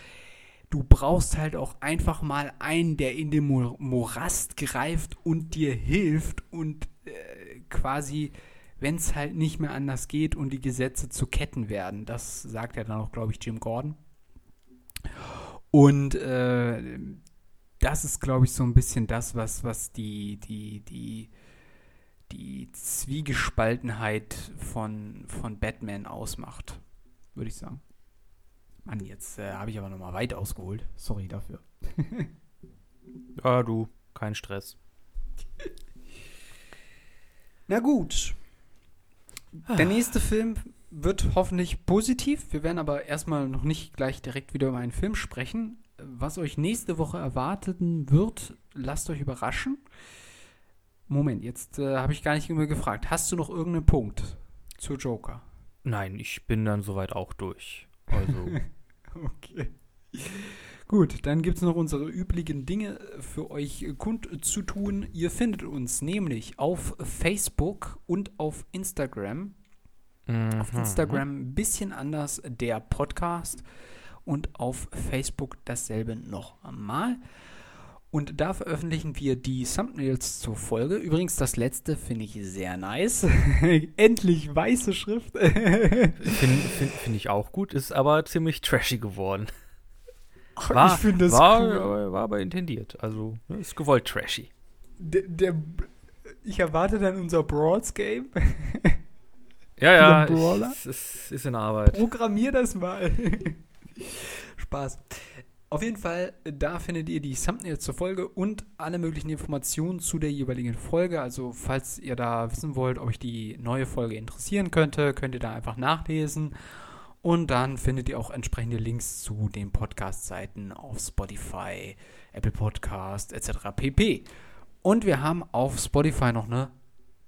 du brauchst halt auch einfach mal einen, der in den Mo Morast greift und dir hilft und äh, quasi, wenn es halt nicht mehr anders geht und die Gesetze zu Ketten werden. Das sagt ja dann auch, glaube ich, Jim Gordon. Und äh, das ist, glaube ich, so ein bisschen das, was, was die, die, die, die Zwiegespaltenheit von, von Batman ausmacht, würde ich sagen. Mann, jetzt äh, habe ich aber nochmal weit ausgeholt. Sorry dafür. [LAUGHS] Ja, du, kein Stress. [LAUGHS] Na gut. Der nächste Film wird hoffentlich positiv. Wir werden aber erstmal noch nicht gleich direkt wieder über einen Film sprechen. Was euch nächste Woche erwarten wird, lasst euch überraschen. Moment, jetzt äh, habe ich gar nicht mehr gefragt. Hast du noch irgendeinen Punkt zu Joker? Nein, ich bin dann soweit auch durch. Also, [LAUGHS] Okay. Gut, dann gibt es noch unsere üblichen Dinge für euch kundzutun. Ihr findet uns nämlich auf Facebook und auf Instagram. Auf mhm. Instagram ein bisschen anders der Podcast und auf Facebook dasselbe noch einmal. Und da veröffentlichen wir die Thumbnails zur Folge. Übrigens, das letzte finde ich sehr nice. [LAUGHS] Endlich weiße Schrift. Finde find, find ich auch gut, ist aber ziemlich trashy geworden. ich finde das war, cool. war aber intendiert. Also, ne, ist gewollt trashy. Der, der, ich erwarte dann unser Broads Game. Ja, ja, ich, es ist in Arbeit. Programmier das mal. [LAUGHS] Spaß. Auf jeden Fall, da findet ihr die Thumbnails zur Folge und alle möglichen Informationen zu der jeweiligen Folge. Also, falls ihr da wissen wollt, ob euch die neue Folge interessieren könnte, könnt ihr da einfach nachlesen. Und dann findet ihr auch entsprechende Links zu den Podcast-Seiten auf Spotify, Apple Podcast etc. pp. Und wir haben auf Spotify noch eine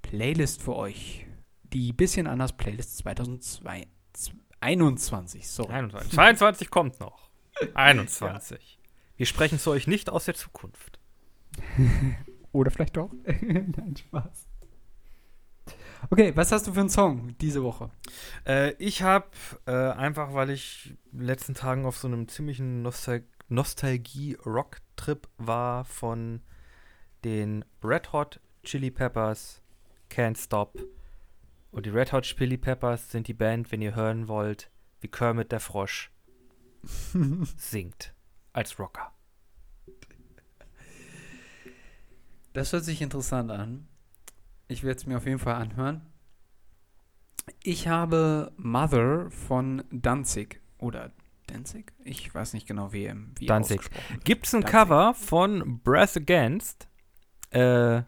Playlist für euch. Die bisschen anders Playlist 2021. Sorry. 21. 22 kommt noch. 21. Wir sprechen zu euch nicht aus der Zukunft. [LAUGHS] Oder vielleicht doch. [LAUGHS] Nein, Spaß. Okay, was hast du für einen Song diese Woche? Äh, ich habe äh, einfach, weil ich in den letzten Tagen auf so einem ziemlichen Nostal Nostalgie-Rock-Trip war von den Red Hot Chili Peppers Can't Stop. Und die Red Hot Chili Peppers sind die Band, wenn ihr hören wollt, wie Kermit der Frosch [LAUGHS] singt. Als Rocker. Das hört sich interessant an. Ich werde es mir auf jeden Fall anhören. Ich habe Mother von Danzig. Oder Danzig? Ich weiß nicht genau, wie, wie Danzig. wird. Gibt's ein. Cover von Breath Against? Äh,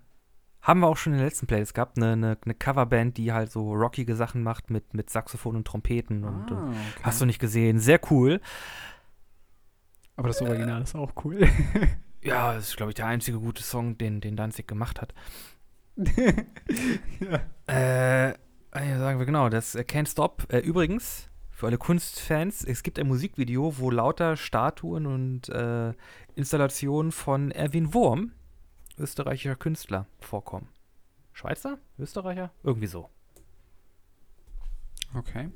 haben wir auch schon in der letzten Playlist gehabt. Eine, eine, eine Coverband, die halt so rockige Sachen macht mit, mit Saxophon und Trompeten. Und, und Ah, okay. Hast du nicht gesehen? Sehr cool. Aber das Original ist auch cool. [LAUGHS] Ja, das ist, glaube ich, der einzige gute Song, den, den Danzig gemacht hat. [LAUGHS] ja. Äh, sagen wir genau, das äh, Can't Stop. Äh, übrigens, für alle Kunstfans, es gibt ein Musikvideo, wo lauter Statuen und äh, Installationen von Erwin Wurm, österreichischer Künstler, vorkommen. Schweizer? Österreicher? Irgendwie so. Okay.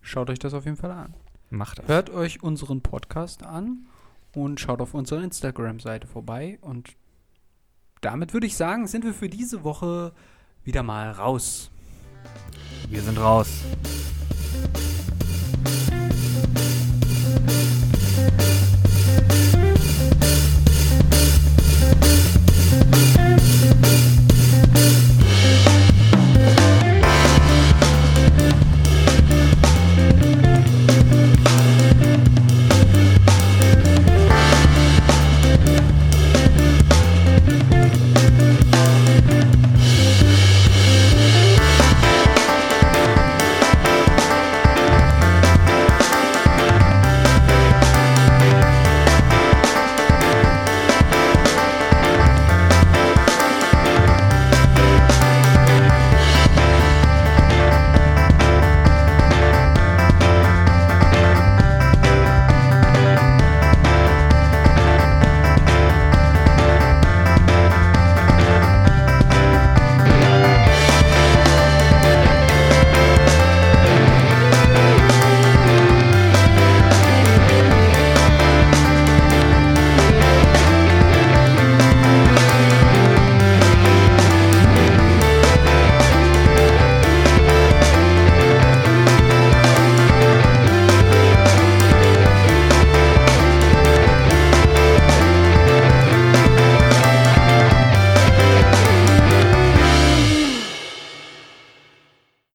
Schaut euch das auf jeden Fall an. Macht das. Hört euch unseren Podcast an und schaut auf unserer Instagram-Seite vorbei. Und damit würde ich sagen, sind wir für diese Woche wieder mal raus. Wir sind raus.